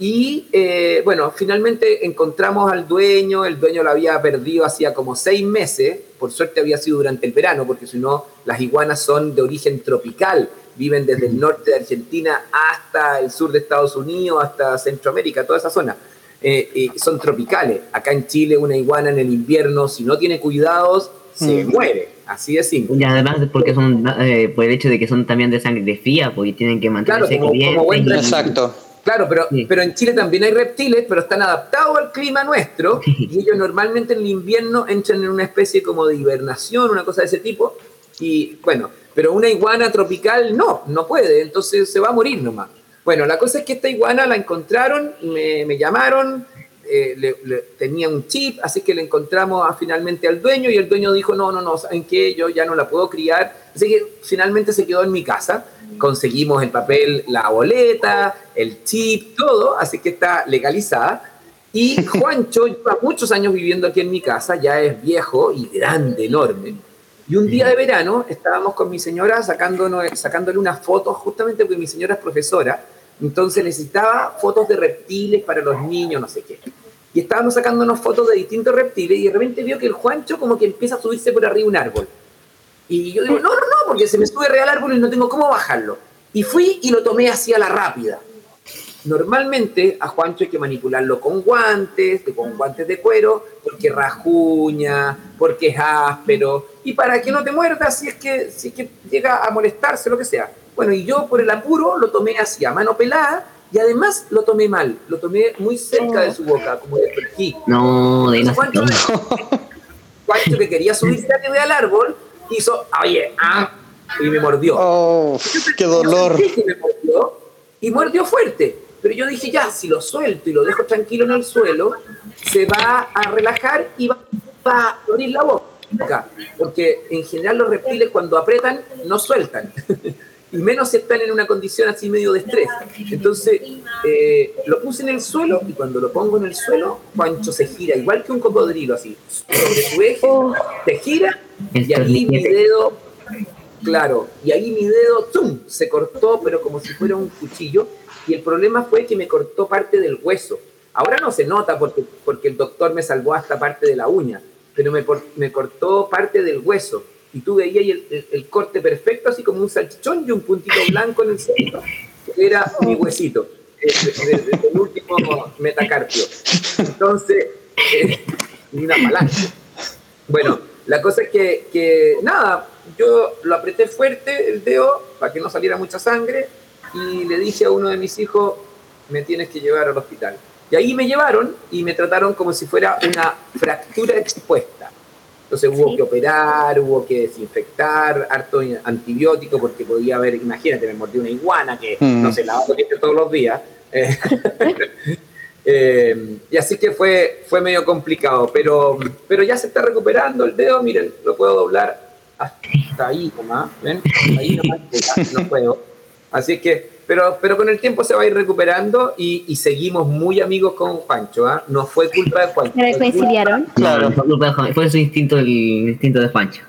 y eh, bueno, finalmente encontramos al dueño, el dueño la había perdido hacía como seis meses, por suerte había sido durante el verano, porque si no, las iguanas son de origen tropical, viven desde el norte de Argentina hasta el sur de Estados Unidos, hasta Centroamérica, toda esa zona. Eh, eh, son tropicales. Acá en Chile una iguana en el invierno, si no tiene cuidados, se mm. muere. Así de simple. Y además porque son, eh, por el hecho de que son también de sangre fría, porque tienen que mantenerse claro, como, Exacto. Claro, pero, pero en Chile también hay reptiles, pero están adaptados al clima nuestro y ellos normalmente en el invierno entran en una especie como de hibernación, una cosa de ese tipo. Y bueno, pero una iguana tropical no, no puede, entonces se va a morir nomás. Bueno, la cosa es que esta iguana la encontraron, me, me llamaron, eh, le, tenía un chip, así que le encontramos a, finalmente al dueño y el dueño dijo, no, no, no, ¿saben qué? Yo ya no la puedo criar. Así que finalmente se quedó en mi casa, conseguimos el papel, la boleta, el chip, todo, así que está legalizada. Y Juancho lleva muchos años viviendo aquí en mi casa, ya es viejo y grande, enorme. Y un día de verano estábamos con mi señora sacándonos, sacándole unas fotos, justamente porque mi señora es profesora, entonces necesitaba fotos de reptiles para los niños, no sé qué. Y estábamos sacándonos fotos de distintos reptiles y de repente vio que el Juancho como que empieza a subirse por arriba un árbol. Y yo digo, no, no, no, porque se me sube real árbol y no tengo cómo bajarlo. Y fui y lo tomé así a la rápida. Normalmente a Juancho hay que manipularlo con guantes, con guantes de cuero, porque rajuña, porque es áspero, y para que no te muerda si es que, si es que llega a molestarse, lo que sea. Bueno, y yo por el apuro lo tomé así, a mano pelada, y además lo tomé mal, lo tomé muy cerca de su boca, como de aquí. No, de Juancho, Juancho, que quería subirse al árbol, hizo, oye, ah, y me mordió. Oh, qué dolor. me mordió, y mordió fuerte. Pero yo dije, ya, si lo suelto y lo dejo tranquilo en el suelo, se va a relajar y va, a abrir la boca. Porque en general los reptiles cuando apretan no sueltan. y menos si están en una condición así medio de estrés. Entonces eh, lo puse en el suelo y cuando lo pongo en el suelo, Pancho se gira, igual que un cocodrilo así, sobre su eje, oh. se gira y ahí mi dedo, claro, y ahí mi dedo, ¡tum! se cortó, pero como si fuera un cuchillo y el problema fue que me cortó parte del hueso. Ahora no se nota porque, porque el doctor me salvó hasta parte de la uña, pero me, me cortó parte del hueso. Y tú veías el, el, corte perfecto, así como un salchichón y un puntito blanco en el centro, que era mi huesito, el, el, último metacarpio. Entonces, eh, una palanca. Bueno, la cosa es que, que, nada, yo lo apreté fuerte el dedo para que no saliera mucha sangre y le dije a uno de mis hijos, me tienes que llevar al hospital. Y ahí me llevaron y me trataron como si fuera una fractura expuesta. Entonces hubo Sí. que operar, hubo que desinfectar, harto antibiótico, porque podía haber, imagínate, me mordió una iguana que Mm. no se lava los dientes todos los días. Eh, eh, y así que fue, fue medio complicado, pero, pero ya se está recuperando el dedo, miren, lo puedo doblar hasta ahí, nomás, ¿ven? Ahí nomás, no puedo. Así que, pero, pero con el tiempo se va a ir recuperando y, y seguimos muy amigos con Juancho, ¿ah? No fue culpa de Juancho. ¿Se fue reconciliaron? Claro, fue, culpa de Juan- fue su instinto, el instinto de Juancho.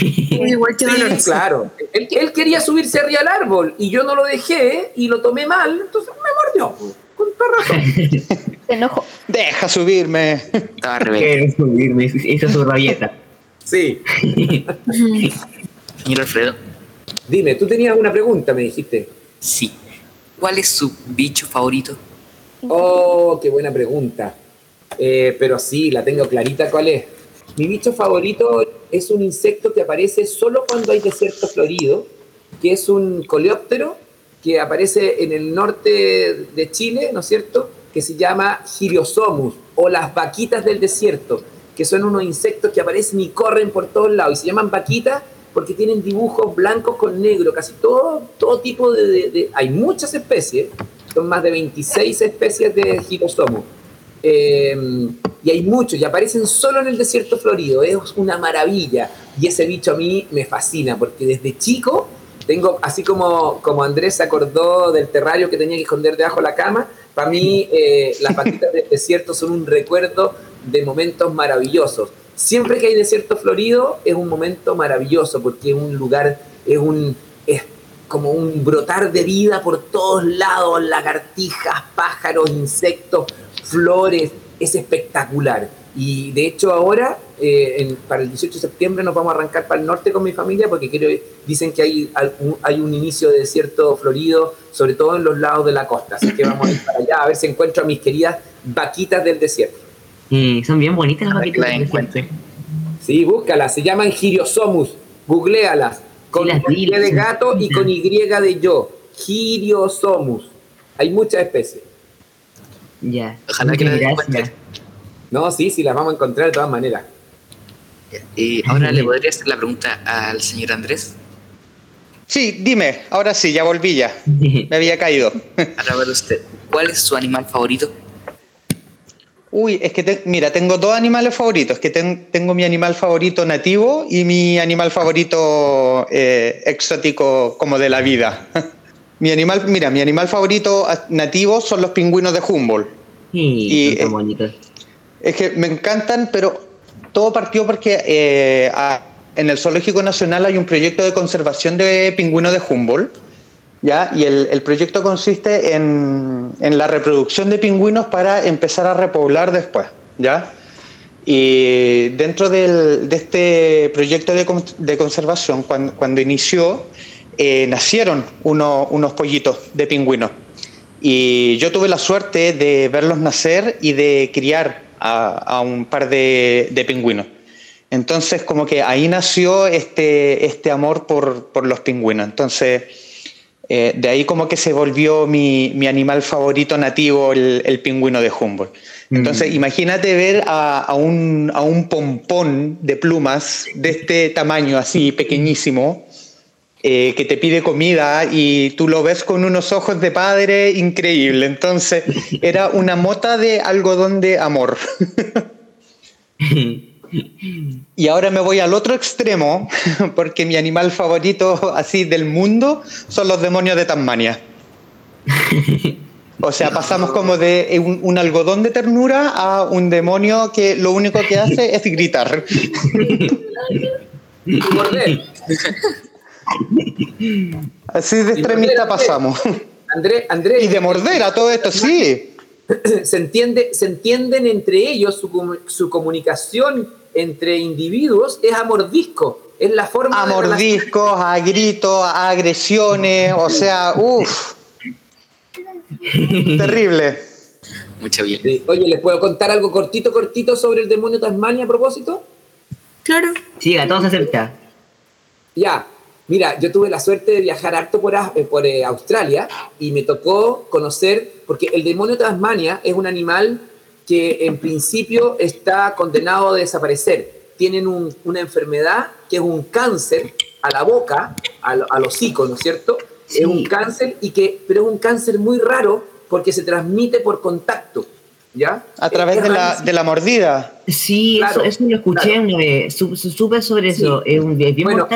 Igual que Sí, Dolores. claro. Él, él quería subirse arriba al árbol y yo no lo dejé y lo tomé mal, entonces me mordió. Con toda razón. Se enojó. Deja subirme. Quiere subirme, hizo su rabieta. Sí. Señor Alfredo, Dime, tú tenías una pregunta, me dijiste. Sí. ¿Cuál es su bicho favorito? Oh, qué buena pregunta. Eh, pero sí, la tengo clarita cuál es. Mi bicho favorito es un insecto que aparece solo cuando hay desierto florido, que es un coleóptero que aparece en el norte de Chile, ¿no es cierto? Que se llama Gyriosomus o las vaquitas del desierto, que son unos insectos que aparecen y corren por todos lados y se llaman vaquitas porque tienen dibujos blancos con negro, casi todo, todo tipo de, Hay muchas especies, son más de 26 especies de Gyriosomus. Eh, y hay muchos, y aparecen solo en el desierto florido, es una maravilla. Y ese bicho a mí me fascina, porque desde chico tengo, así como, como Andrés se acordó del terrario que tenía que esconder debajo de la cama, para mí eh, las patitas del desierto son un recuerdo de momentos maravillosos. Siempre que hay desierto florido es un momento maravilloso, porque es un lugar, es un... Es como un brotar de vida por todos lados, lagartijas, pájaros, insectos, flores, es espectacular. Y de hecho ahora, eh, para el 18 de septiembre nos vamos a arrancar para el norte con mi familia porque creo, dicen que hay, hay un inicio de desierto florido, sobre todo en los lados de la costa. Así que vamos a ir para allá a ver si encuentro a mis queridas vaquitas del desierto. Y son bien bonitas las Para que vaquitas. la del encuentre. Sí, búscalas, se llaman Giriosomus, googlealas, con las vi, Y de las gato y con Y de yo, Giriosomus. Hay muchas especies. Ya. Ojalá que Muchas la gracias. encuentre. No, sí, sí, las vamos a encontrar de todas maneras. Y ahora le podría hacer la pregunta al señor Andrés. Sí, dime, ahora sí, ya volví ya. Me había caído. Ahora ver usted. ¿Cuál es su animal favorito? Uy, es que, te- mira, tengo dos animales favoritos, que ten- tengo mi animal favorito nativo y mi animal favorito eh, exótico como de la vida. mi animal, mira, mi animal favorito nativo son los pingüinos de Humboldt. Sí, Y, son. Es que me encantan, pero todo partió porque eh, a- en el Zoológico Nacional hay un proyecto de conservación de pingüinos de Humboldt, ¿ya? Y el, el proyecto consiste en, en la reproducción de pingüinos para empezar a repoblar después, ¿ya? Y dentro del- de este proyecto de, de conservación, cuando, cuando inició, eh, nacieron uno- unos pollitos de pingüinos. Y yo tuve la suerte de verlos nacer y de criar a, a un par de, de pingüinos. Entonces, como que ahí nació este, este amor por, por los pingüinos. Entonces, eh, de ahí como que se volvió mi, mi animal favorito nativo, el, el pingüino de Humboldt. Entonces, imagínate ver a, a un, a un pompón de plumas de este tamaño, así pequeñísimo, eh, que te pide comida y tú lo ves con unos ojos de padre increíble. Entonces, era una mota de algodón de amor. Y ahora me voy al otro extremo, porque mi animal favorito así del mundo son los demonios de Tasmania. O sea, pasamos como de un, un algodón de ternura a un demonio que lo único que hace es gritar. Y morder. Así de extremista pasamos. Andrés, Andrés, Y de morder a todo esto, sí. se, entiende, se entienden entre ellos, su comunicación entre individuos es a mordisco. Es la forma A de relación- mordiscos, a gritos, a agresiones, o sea, uff. Terrible. Mucho bien. Sí. Oye, ¿les puedo contar algo cortito, cortito sobre el demonio Tasmania a propósito? Claro. Sí, a todos acepta. Ya, mira, yo tuve la suerte de viajar harto por, eh, por eh, Australia y me tocó conocer, porque el demonio Tasmania es un animal que en principio está condenado a desaparecer, tienen un- una enfermedad que es un cáncer a la boca, al, al hocico, ¿no es cierto? Sí. Es un cáncer, y que, pero es un cáncer muy raro porque se transmite por contacto, ¿ya? A través Es de la, rarísimo. de la mordida. Sí, Claro, eso, eso lo escuché claro. Supe sobre Sí. eso. Es, un, es bien Bueno.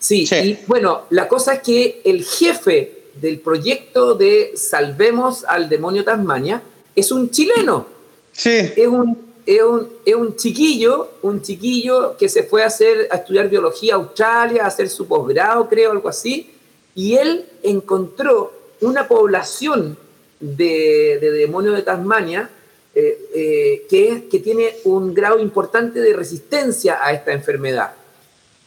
Sí, Sí. y bueno, la cosa es que el jefe del proyecto de Salvemos al Demonio Tasmania es un chileno. Sí. es un, es un, es un chiquillo, un chiquillo que se fue a hacer a estudiar biología a Australia, a hacer su posgrado, creo, algo así, y él encontró una población de, de demonios de Tasmania eh, eh, que, que tiene un grado importante de resistencia a esta enfermedad.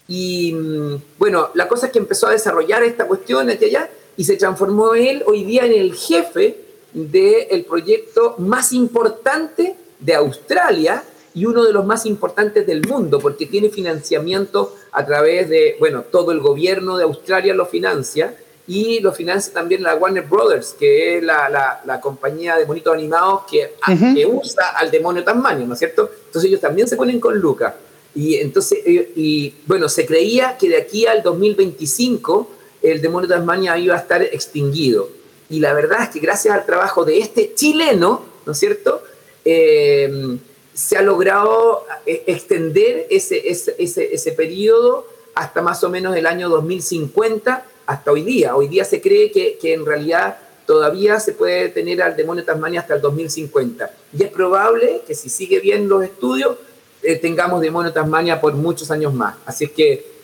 Y mm, bueno, la cosa es que empezó a desarrollar esta cuestión aquí allá y se transformó él hoy día en el jefe del proyecto más importante de Australia y uno de los más importantes del mundo, porque tiene financiamiento a través de, bueno, todo el gobierno de Australia lo financia y lo financia también la Warner Brothers, que es la, la- la compañía de monitos animados que, Ujú. que usa al demonio Tasmania, ¿no es cierto? Entonces ellos también se ponen con Luca. Y entonces, eh, y bueno, se creía que de aquí al 2025 el demonio de Tasmania iba a estar extinguido. Y la verdad es que gracias al trabajo de este chileno, ¿no es cierto? Eh, se ha logrado eh, extender ese, ese, ese, periodo hasta más o menos el año 2050, hasta hoy día. Hoy día se cree que, que en realidad todavía se puede tener al demonio de Tasmania hasta el 2050. Y es probable que si sigue bien los estudios, eh, tengamos demonio de Tasmania por muchos años más. Así es que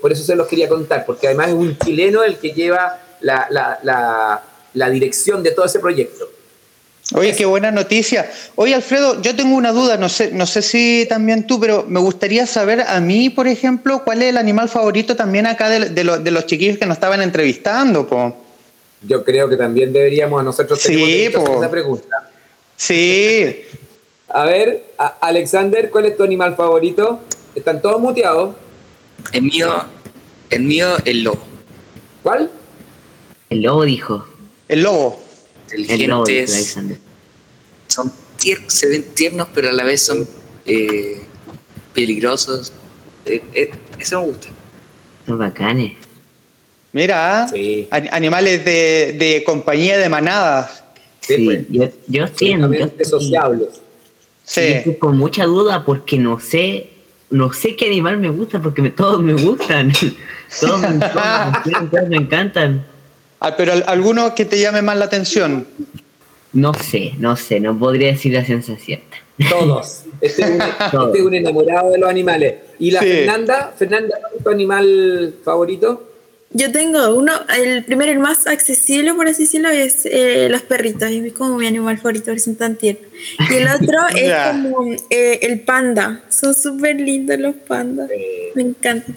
por eso se los quería contar, porque además es un chileno el que lleva la, la, la dirección de todo ese proyecto. Oye, qué buena noticia. Oye, Alfredo, yo tengo una duda, no sé, no sé si también tú, pero me gustaría saber a mí, por ejemplo, cuál es el animal favorito también acá de, de lo- de los chiquillos que nos estaban entrevistando, po. Yo creo que también deberíamos a nosotros Sí, po. esa pregunta. Sí. A ver, a- Alexander, ¿cuál es tu animal favorito? Están todos muteados. El mío, el mío, el lobo. ¿Cuál? El lobo dijo. El lobo. El lobo Inteligentes, son tier- se ven tiernos, pero a la vez son eh, peligrosos. Eh, eh, eso me gusta. Son bacanes. Mira, Sí. animales de, de compañía de manadas. Sí, Sí, pues. yo, yo estoy en- sociables. Sí, estoy con mucha duda porque no sé, no sé qué animal me gusta porque me- todos me gustan. todos, me, todos me gustan, todos me encantan. Ah, pero al- alguno que te llame más la atención. No sé, no sé, no podría decir la ciencia cierta. Todos. Este es, un, este es un enamorado de los animales. ¿Y la Sí. Fernanda? Fernanda, ¿cuál es tu animal favorito? Yo tengo uno, el primero, el más accesible, por así decirlo, es eh, los perritos. Es como mi animal favorito, porque son tan tiernos. Y el otro es como eh, el panda. Son súper lindos los pandas. Me encantan.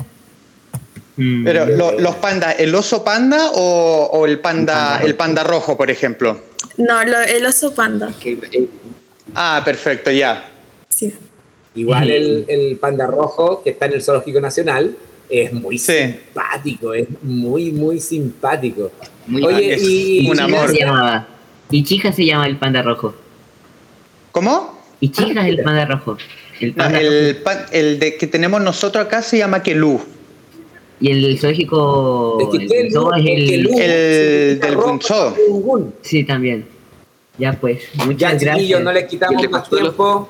Mm, Pero lo- los pandas, ¿el oso panda o, o el panda, el panda rojo, por ejemplo? No, lo- el oso panda. Eh, Ah, perfecto, ya. Sí. Igual el, el panda rojo que está en el Zoológico Nacional es muy Sí. simpático, es muy, muy simpático. Muy Oye, es y, un ¿Y amor. Chica se llamaba? Y chica se llama el panda rojo. ¿Cómo? Y chica es el panda rojo. El No, panda el, rojo. pan- el de que tenemos nosotros acá se llama Kelú. Y el zoológico. Es que el el. Kelu. El significa del bunzó. Sí, también. Ya pues, Ya, muchas chiquillos, gracias. no les quitamos ¿Y el más tiempo.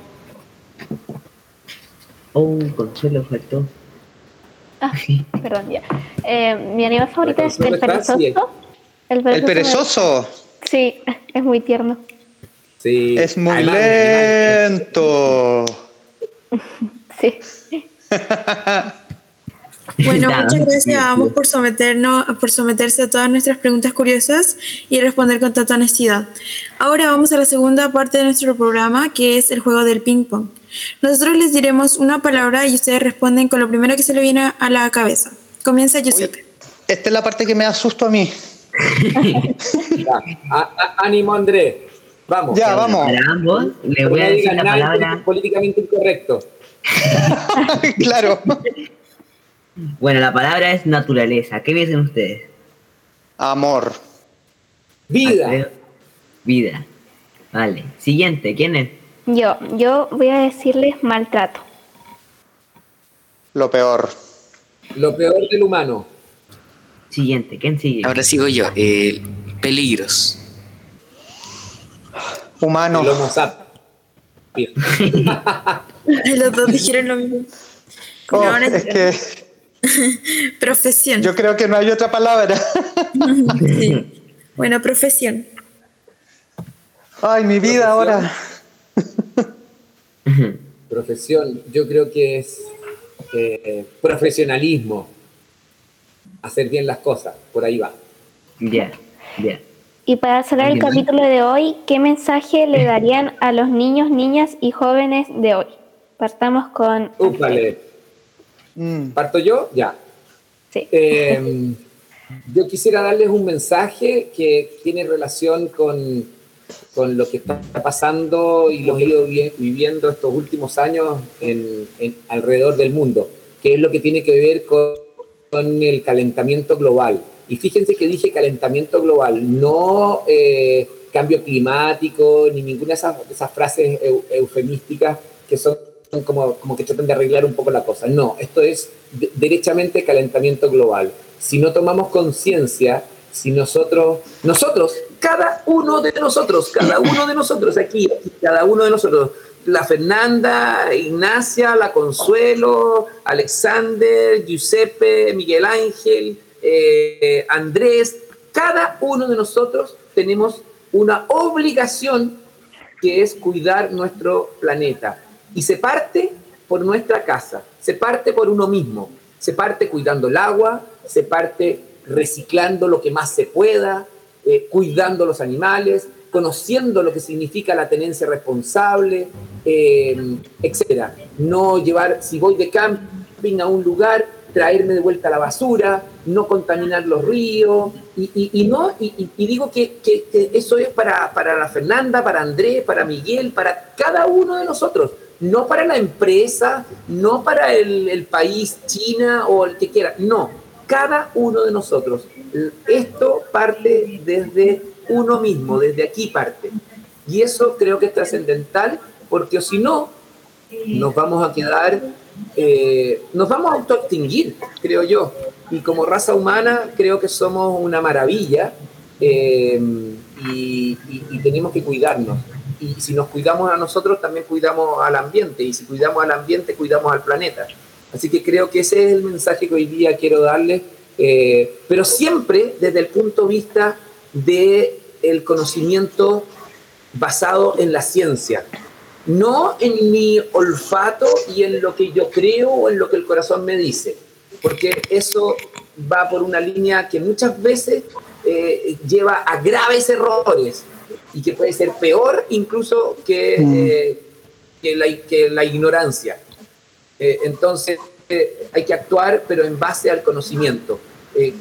Oh, consuelo faltó. Ah, perdón, ya. Eh, mi animal favorito es el perezoso. El El me- perezoso Sí, es muy tierno. Sí. es muy Además, lento. Sí. Bueno, Nada, muchas gracias a ambos por someternos, por someterse a todas nuestras preguntas curiosas y responder con tanta honestidad. Ahora vamos a la segunda parte de nuestro programa, que es el juego del ping pong. Nosotros les diremos una palabra y ustedes responden con lo primero que se le viene a la cabeza. Comienza Giuseppe. Esta es la parte que me da susto a mí. Ya. A- a- ánimo, Andrés. Vamos. Ya, vamos. Para ambos, les voy a decir la palabra. políticamente incorrecto. claro. Bueno, la palabra es naturaleza. ¿Qué dicen ustedes? Amor. Vida. Alfredo. Vida. Vale. Siguiente, ¿quién es? Yo, yo voy a decirles maltrato. Lo peor. Lo peor del humano. Siguiente, ¿quién sigue? Ahora sigo yo. Eh, peligros. Humano. El Homo sapiens. Los dos dijeron lo mismo. Oh, No, es que Profesión. yo creo que no hay otra palabra. Sí. Bueno, profesión. Ay, mi vida ahora. Profesión, yo creo que es eh, profesionalismo. Hacer bien las cosas, por ahí va. Bien, bien. Y para cerrar el capítulo de hoy, ¿qué mensaje le darían a los niños, niñas y jóvenes de hoy? Partamos con... Úpale. Mm. ¿Parto yo? Ya. Sí. Eh, yo quisiera darles un mensaje que tiene relación con, con lo que está pasando y lo que he ido vi- viviendo estos últimos años en, en- alrededor del mundo, que es lo que tiene que ver con, con el calentamiento global. Y fíjense que dije calentamiento global, no eh, cambio climático, ni ninguna de esas, frases eu- eufemísticas que son como, como que tratan de arreglar un poco la cosa. No, esto es de- derechamente calentamiento global. Si no tomamos conciencia, si nosotros, nosotros, cada uno de nosotros, cada uno de nosotros aquí, cada uno de nosotros, la Fernanda, Ignacia, la Consuelo, Alexander, Giuseppe, Miguel Ángel, eh, Andrés, cada uno de nosotros tenemos una obligación que es cuidar nuestro planeta. Y se parte por nuestra casa, se parte por uno mismo, se parte cuidando el agua, se parte reciclando lo que más se pueda, eh, cuidando los animales, conociendo lo que significa la tenencia responsable, eh, etcétera. No llevar, si voy de camping a un lugar, traerme de vuelta la basura, no contaminar los ríos, y, y- y no, y, y- digo que, que- que eso es para, para la Fernanda, para Andrés, para Miguel, para cada uno de nosotros, no para la empresa, no para el, país, China o el que quiera, no, cada uno de nosotros. Esto parte desde uno mismo, desde aquí parte. Y eso creo que es trascendental, porque si no, nos vamos a quedar, eh, nos vamos a autoextinguir, creo yo. Y como raza humana creo que somos una maravilla eh, y tenemos que cuidarnos. Y si nos cuidamos a nosotros, también cuidamos al ambiente. Y si cuidamos al ambiente, cuidamos al planeta. Así que creo que ese es el mensaje que hoy día quiero darles, eh, pero siempre desde el punto de vista del el conocimiento basado en la ciencia no en mi olfato y en lo que yo creo o en lo que el corazón me dice, porque eso va por una línea que muchas veces eh, lleva a graves errores y que puede ser peor incluso que, eh, que, la, que la ignorancia. Eh, entonces eh, hay que actuar, pero en base al conocimiento.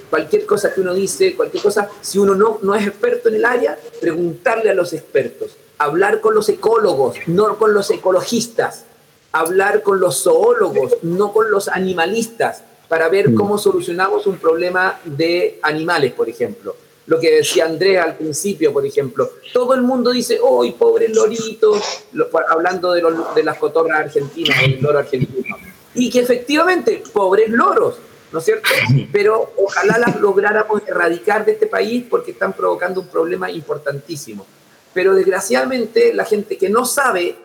Cualquier cosa que uno dice, cualquier cosa, si uno no, no es experto en el área, preguntarle a los expertos, hablar con los ecólogos, no con los ecologistas, hablar con los zoólogos, no con los animalistas, para ver cómo solucionamos un problema de animales, por ejemplo. Lo que decía Andrés al principio, por ejemplo, todo el mundo dice, ¡ay, pobres loritos! Lo- hablando de, los- de las cotorras argentinas, del loro argentino. Y que efectivamente, pobres loros, ¿no es cierto? Pero ojalá las lográramos erradicar de este país porque están provocando un problema importantísimo. Pero desgraciadamente la gente que no sabe,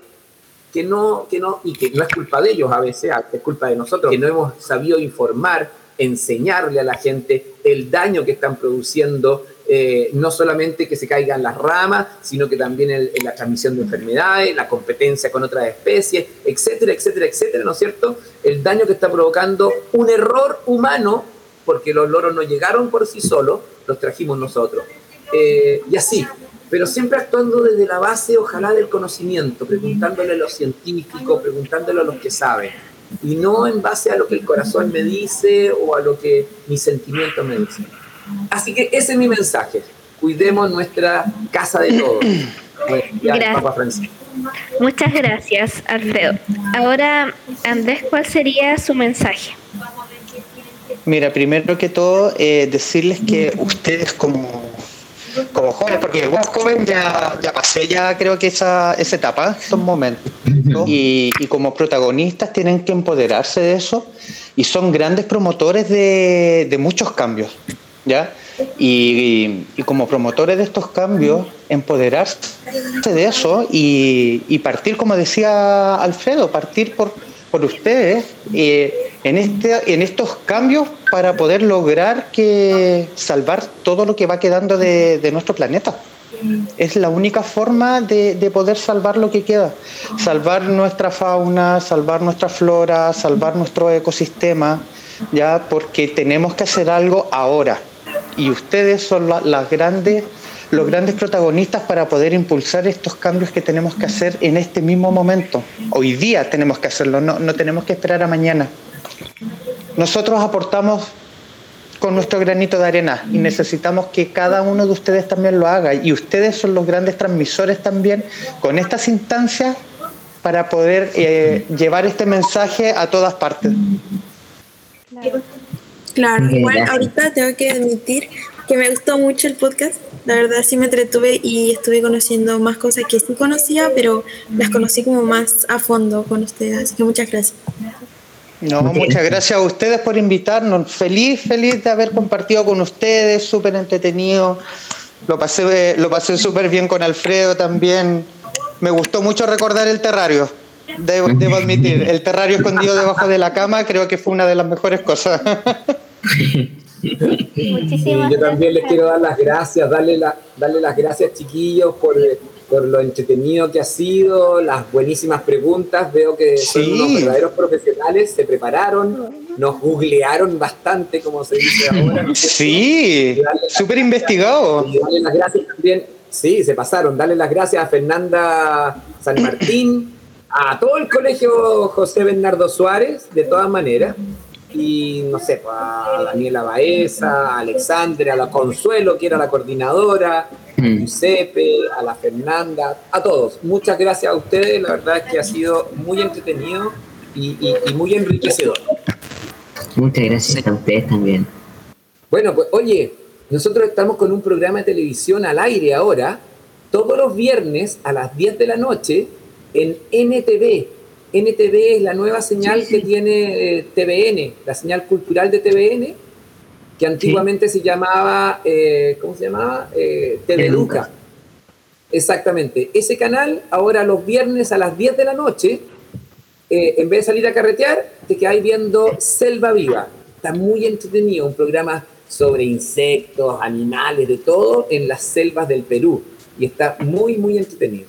que no, que no, y que no es culpa de ellos a veces, es culpa de nosotros, que no hemos sabido informar, enseñarle a la gente el daño que están produciendo, eh, no solamente que se caigan las ramas, sino que también la transmisión de enfermedades, la competencia con otras especies, etcétera, etcétera, etcétera, ¿no es cierto? El daño que está provocando un error humano, porque los loros no llegaron por sí solos, los trajimos nosotros. Eh, y así, pero siempre actuando desde la base, ojalá, del conocimiento, preguntándole a los científicos, preguntándole a los que saben, y no en base a lo que el corazón me dice o a lo que mis sentimientos me dicen. Así que ese es mi mensaje. Cuidemos nuestra casa de todos. Gracias. Muchas gracias, Alfredo. Ahora, Andrés, ¿cuál sería su mensaje? Mira, primero que todo, eh, decirles que ustedes como, como jóvenes, porque igual joven ya, ya pasé ya creo que esa, esa etapa, esos momentos. y, y como protagonistas tienen que empoderarse de eso y son grandes promotores de, de muchos cambios, ¿ya? Y, y como promotores de estos cambios, empoderarse de eso y, y partir, como decía Alfredo, partir por, por ustedes eh, en, este, en estos cambios para poder lograr que salvar todo lo que va quedando de, de nuestro planeta. Es la única forma de, de poder salvar lo que queda. Salvar nuestra fauna, salvar nuestra flora, salvar nuestro ecosistema, ya porque tenemos que hacer algo ahora. Y ustedes son la- las grandes, los grandes protagonistas para poder impulsar estos cambios que tenemos que hacer en este mismo momento. Hoy día tenemos que hacerlo, no, no tenemos que esperar a mañana. Nosotros aportamos con nuestro granito de arena y necesitamos que cada uno de ustedes también lo haga y ustedes son los grandes transmisores también con estas instancias para poder eh, llevar este mensaje a todas partes. Claro, igual ahorita tengo que admitir que me gustó mucho el podcast. La verdad sí me entretuve y estuve conociendo más cosas que sí conocía, pero las conocí como más a fondo con ustedes. Así que muchas gracias. No, muchas gracias a ustedes por invitarnos. Feliz, feliz de haber compartido con ustedes, súper entretenido. Lo pasé, lo pasé súper bien con Alfredo también. Me gustó mucho recordar el terrario. Debo, debo admitir, el terrario escondido debajo de la cama creo que fue una de las mejores cosas. Muchísimas yo también les gracias. quiero dar las gracias, darle, la, darle las gracias chiquillos por, por lo entretenido que ha sido, las buenísimas preguntas, veo que son Sí. unos verdaderos profesionales, se prepararon, nos googlearon bastante, como se dice ahora. Sí, súper investigado. Y darle las gracias también, sí, se pasaron, darle las gracias a Fernanda San Martín, a todo el colegio José Bernardo Suárez, de todas maneras, y no sé, pues, a Daniela Baeza, a Alexandra, a la Consuelo, que era la coordinadora, a Mm. Giuseppe, a la Fernanda, a todos. Muchas gracias a ustedes, la verdad es que ha sido muy entretenido y, y- y muy enriquecedor. Muchas gracias a ustedes también. Bueno, pues oye, nosotros estamos con un programa de televisión al aire ahora, todos los viernes a las 10 de la noche en NTV. NTV es la nueva señal que tiene eh, TVN, la señal cultural de TVN, que antiguamente se llamaba, eh, ¿cómo se llamaba? Eh, TV. Exactamente. Ese canal, ahora los viernes a las 10 de la noche, eh, en vez de salir a carretear, te quedáis viendo Selva Viva. Está muy entretenido, un programa sobre insectos, animales, de todo, en las selvas del Perú. Y está muy, muy entretenido.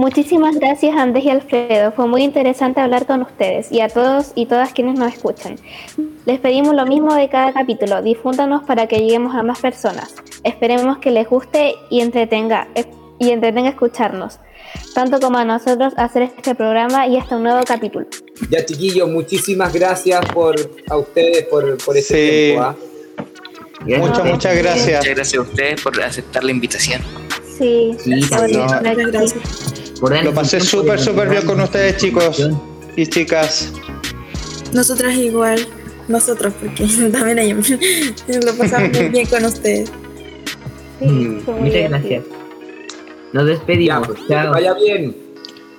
Muchísimas gracias Andrés y Alfredo. Fue muy interesante hablar con ustedes y a todos y todas quienes nos escuchan. Les pedimos lo mismo de cada capítulo. Difúndanos para que lleguemos a más personas. Esperemos que les guste y entretenga eh, y entretenga escucharnos, tanto como a nosotros hacer este programa y hasta un nuevo capítulo. Ya, chiquillos, muchísimas gracias por, a ustedes por, por Sí. tiempo. ¿ah? Muchas, muchas gracias. Muchas gracias a ustedes por aceptar la invitación. Sí, Sí, darnos Lo pasé súper, súper bien con ustedes, chicos y chicas. Nosotras igual, nosotros, porque también hay, lo pasamos muy bien con ustedes. Sí, Mm, Muchas gracias. Nos Ya, despedimos. pues, que vaya bien.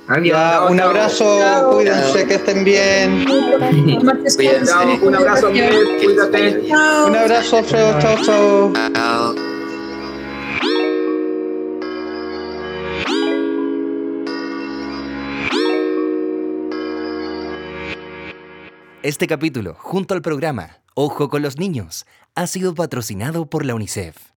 Adiós. Ya, un abrazo, Chao. cuídense, que estén bien. Cuídense. Un abrazo, cuídate. Un abrazo, Alfredo, chao, chao. Chao. Este capítulo, junto al programa Ojo con los Niños, ha sido patrocinado por la UNICEF.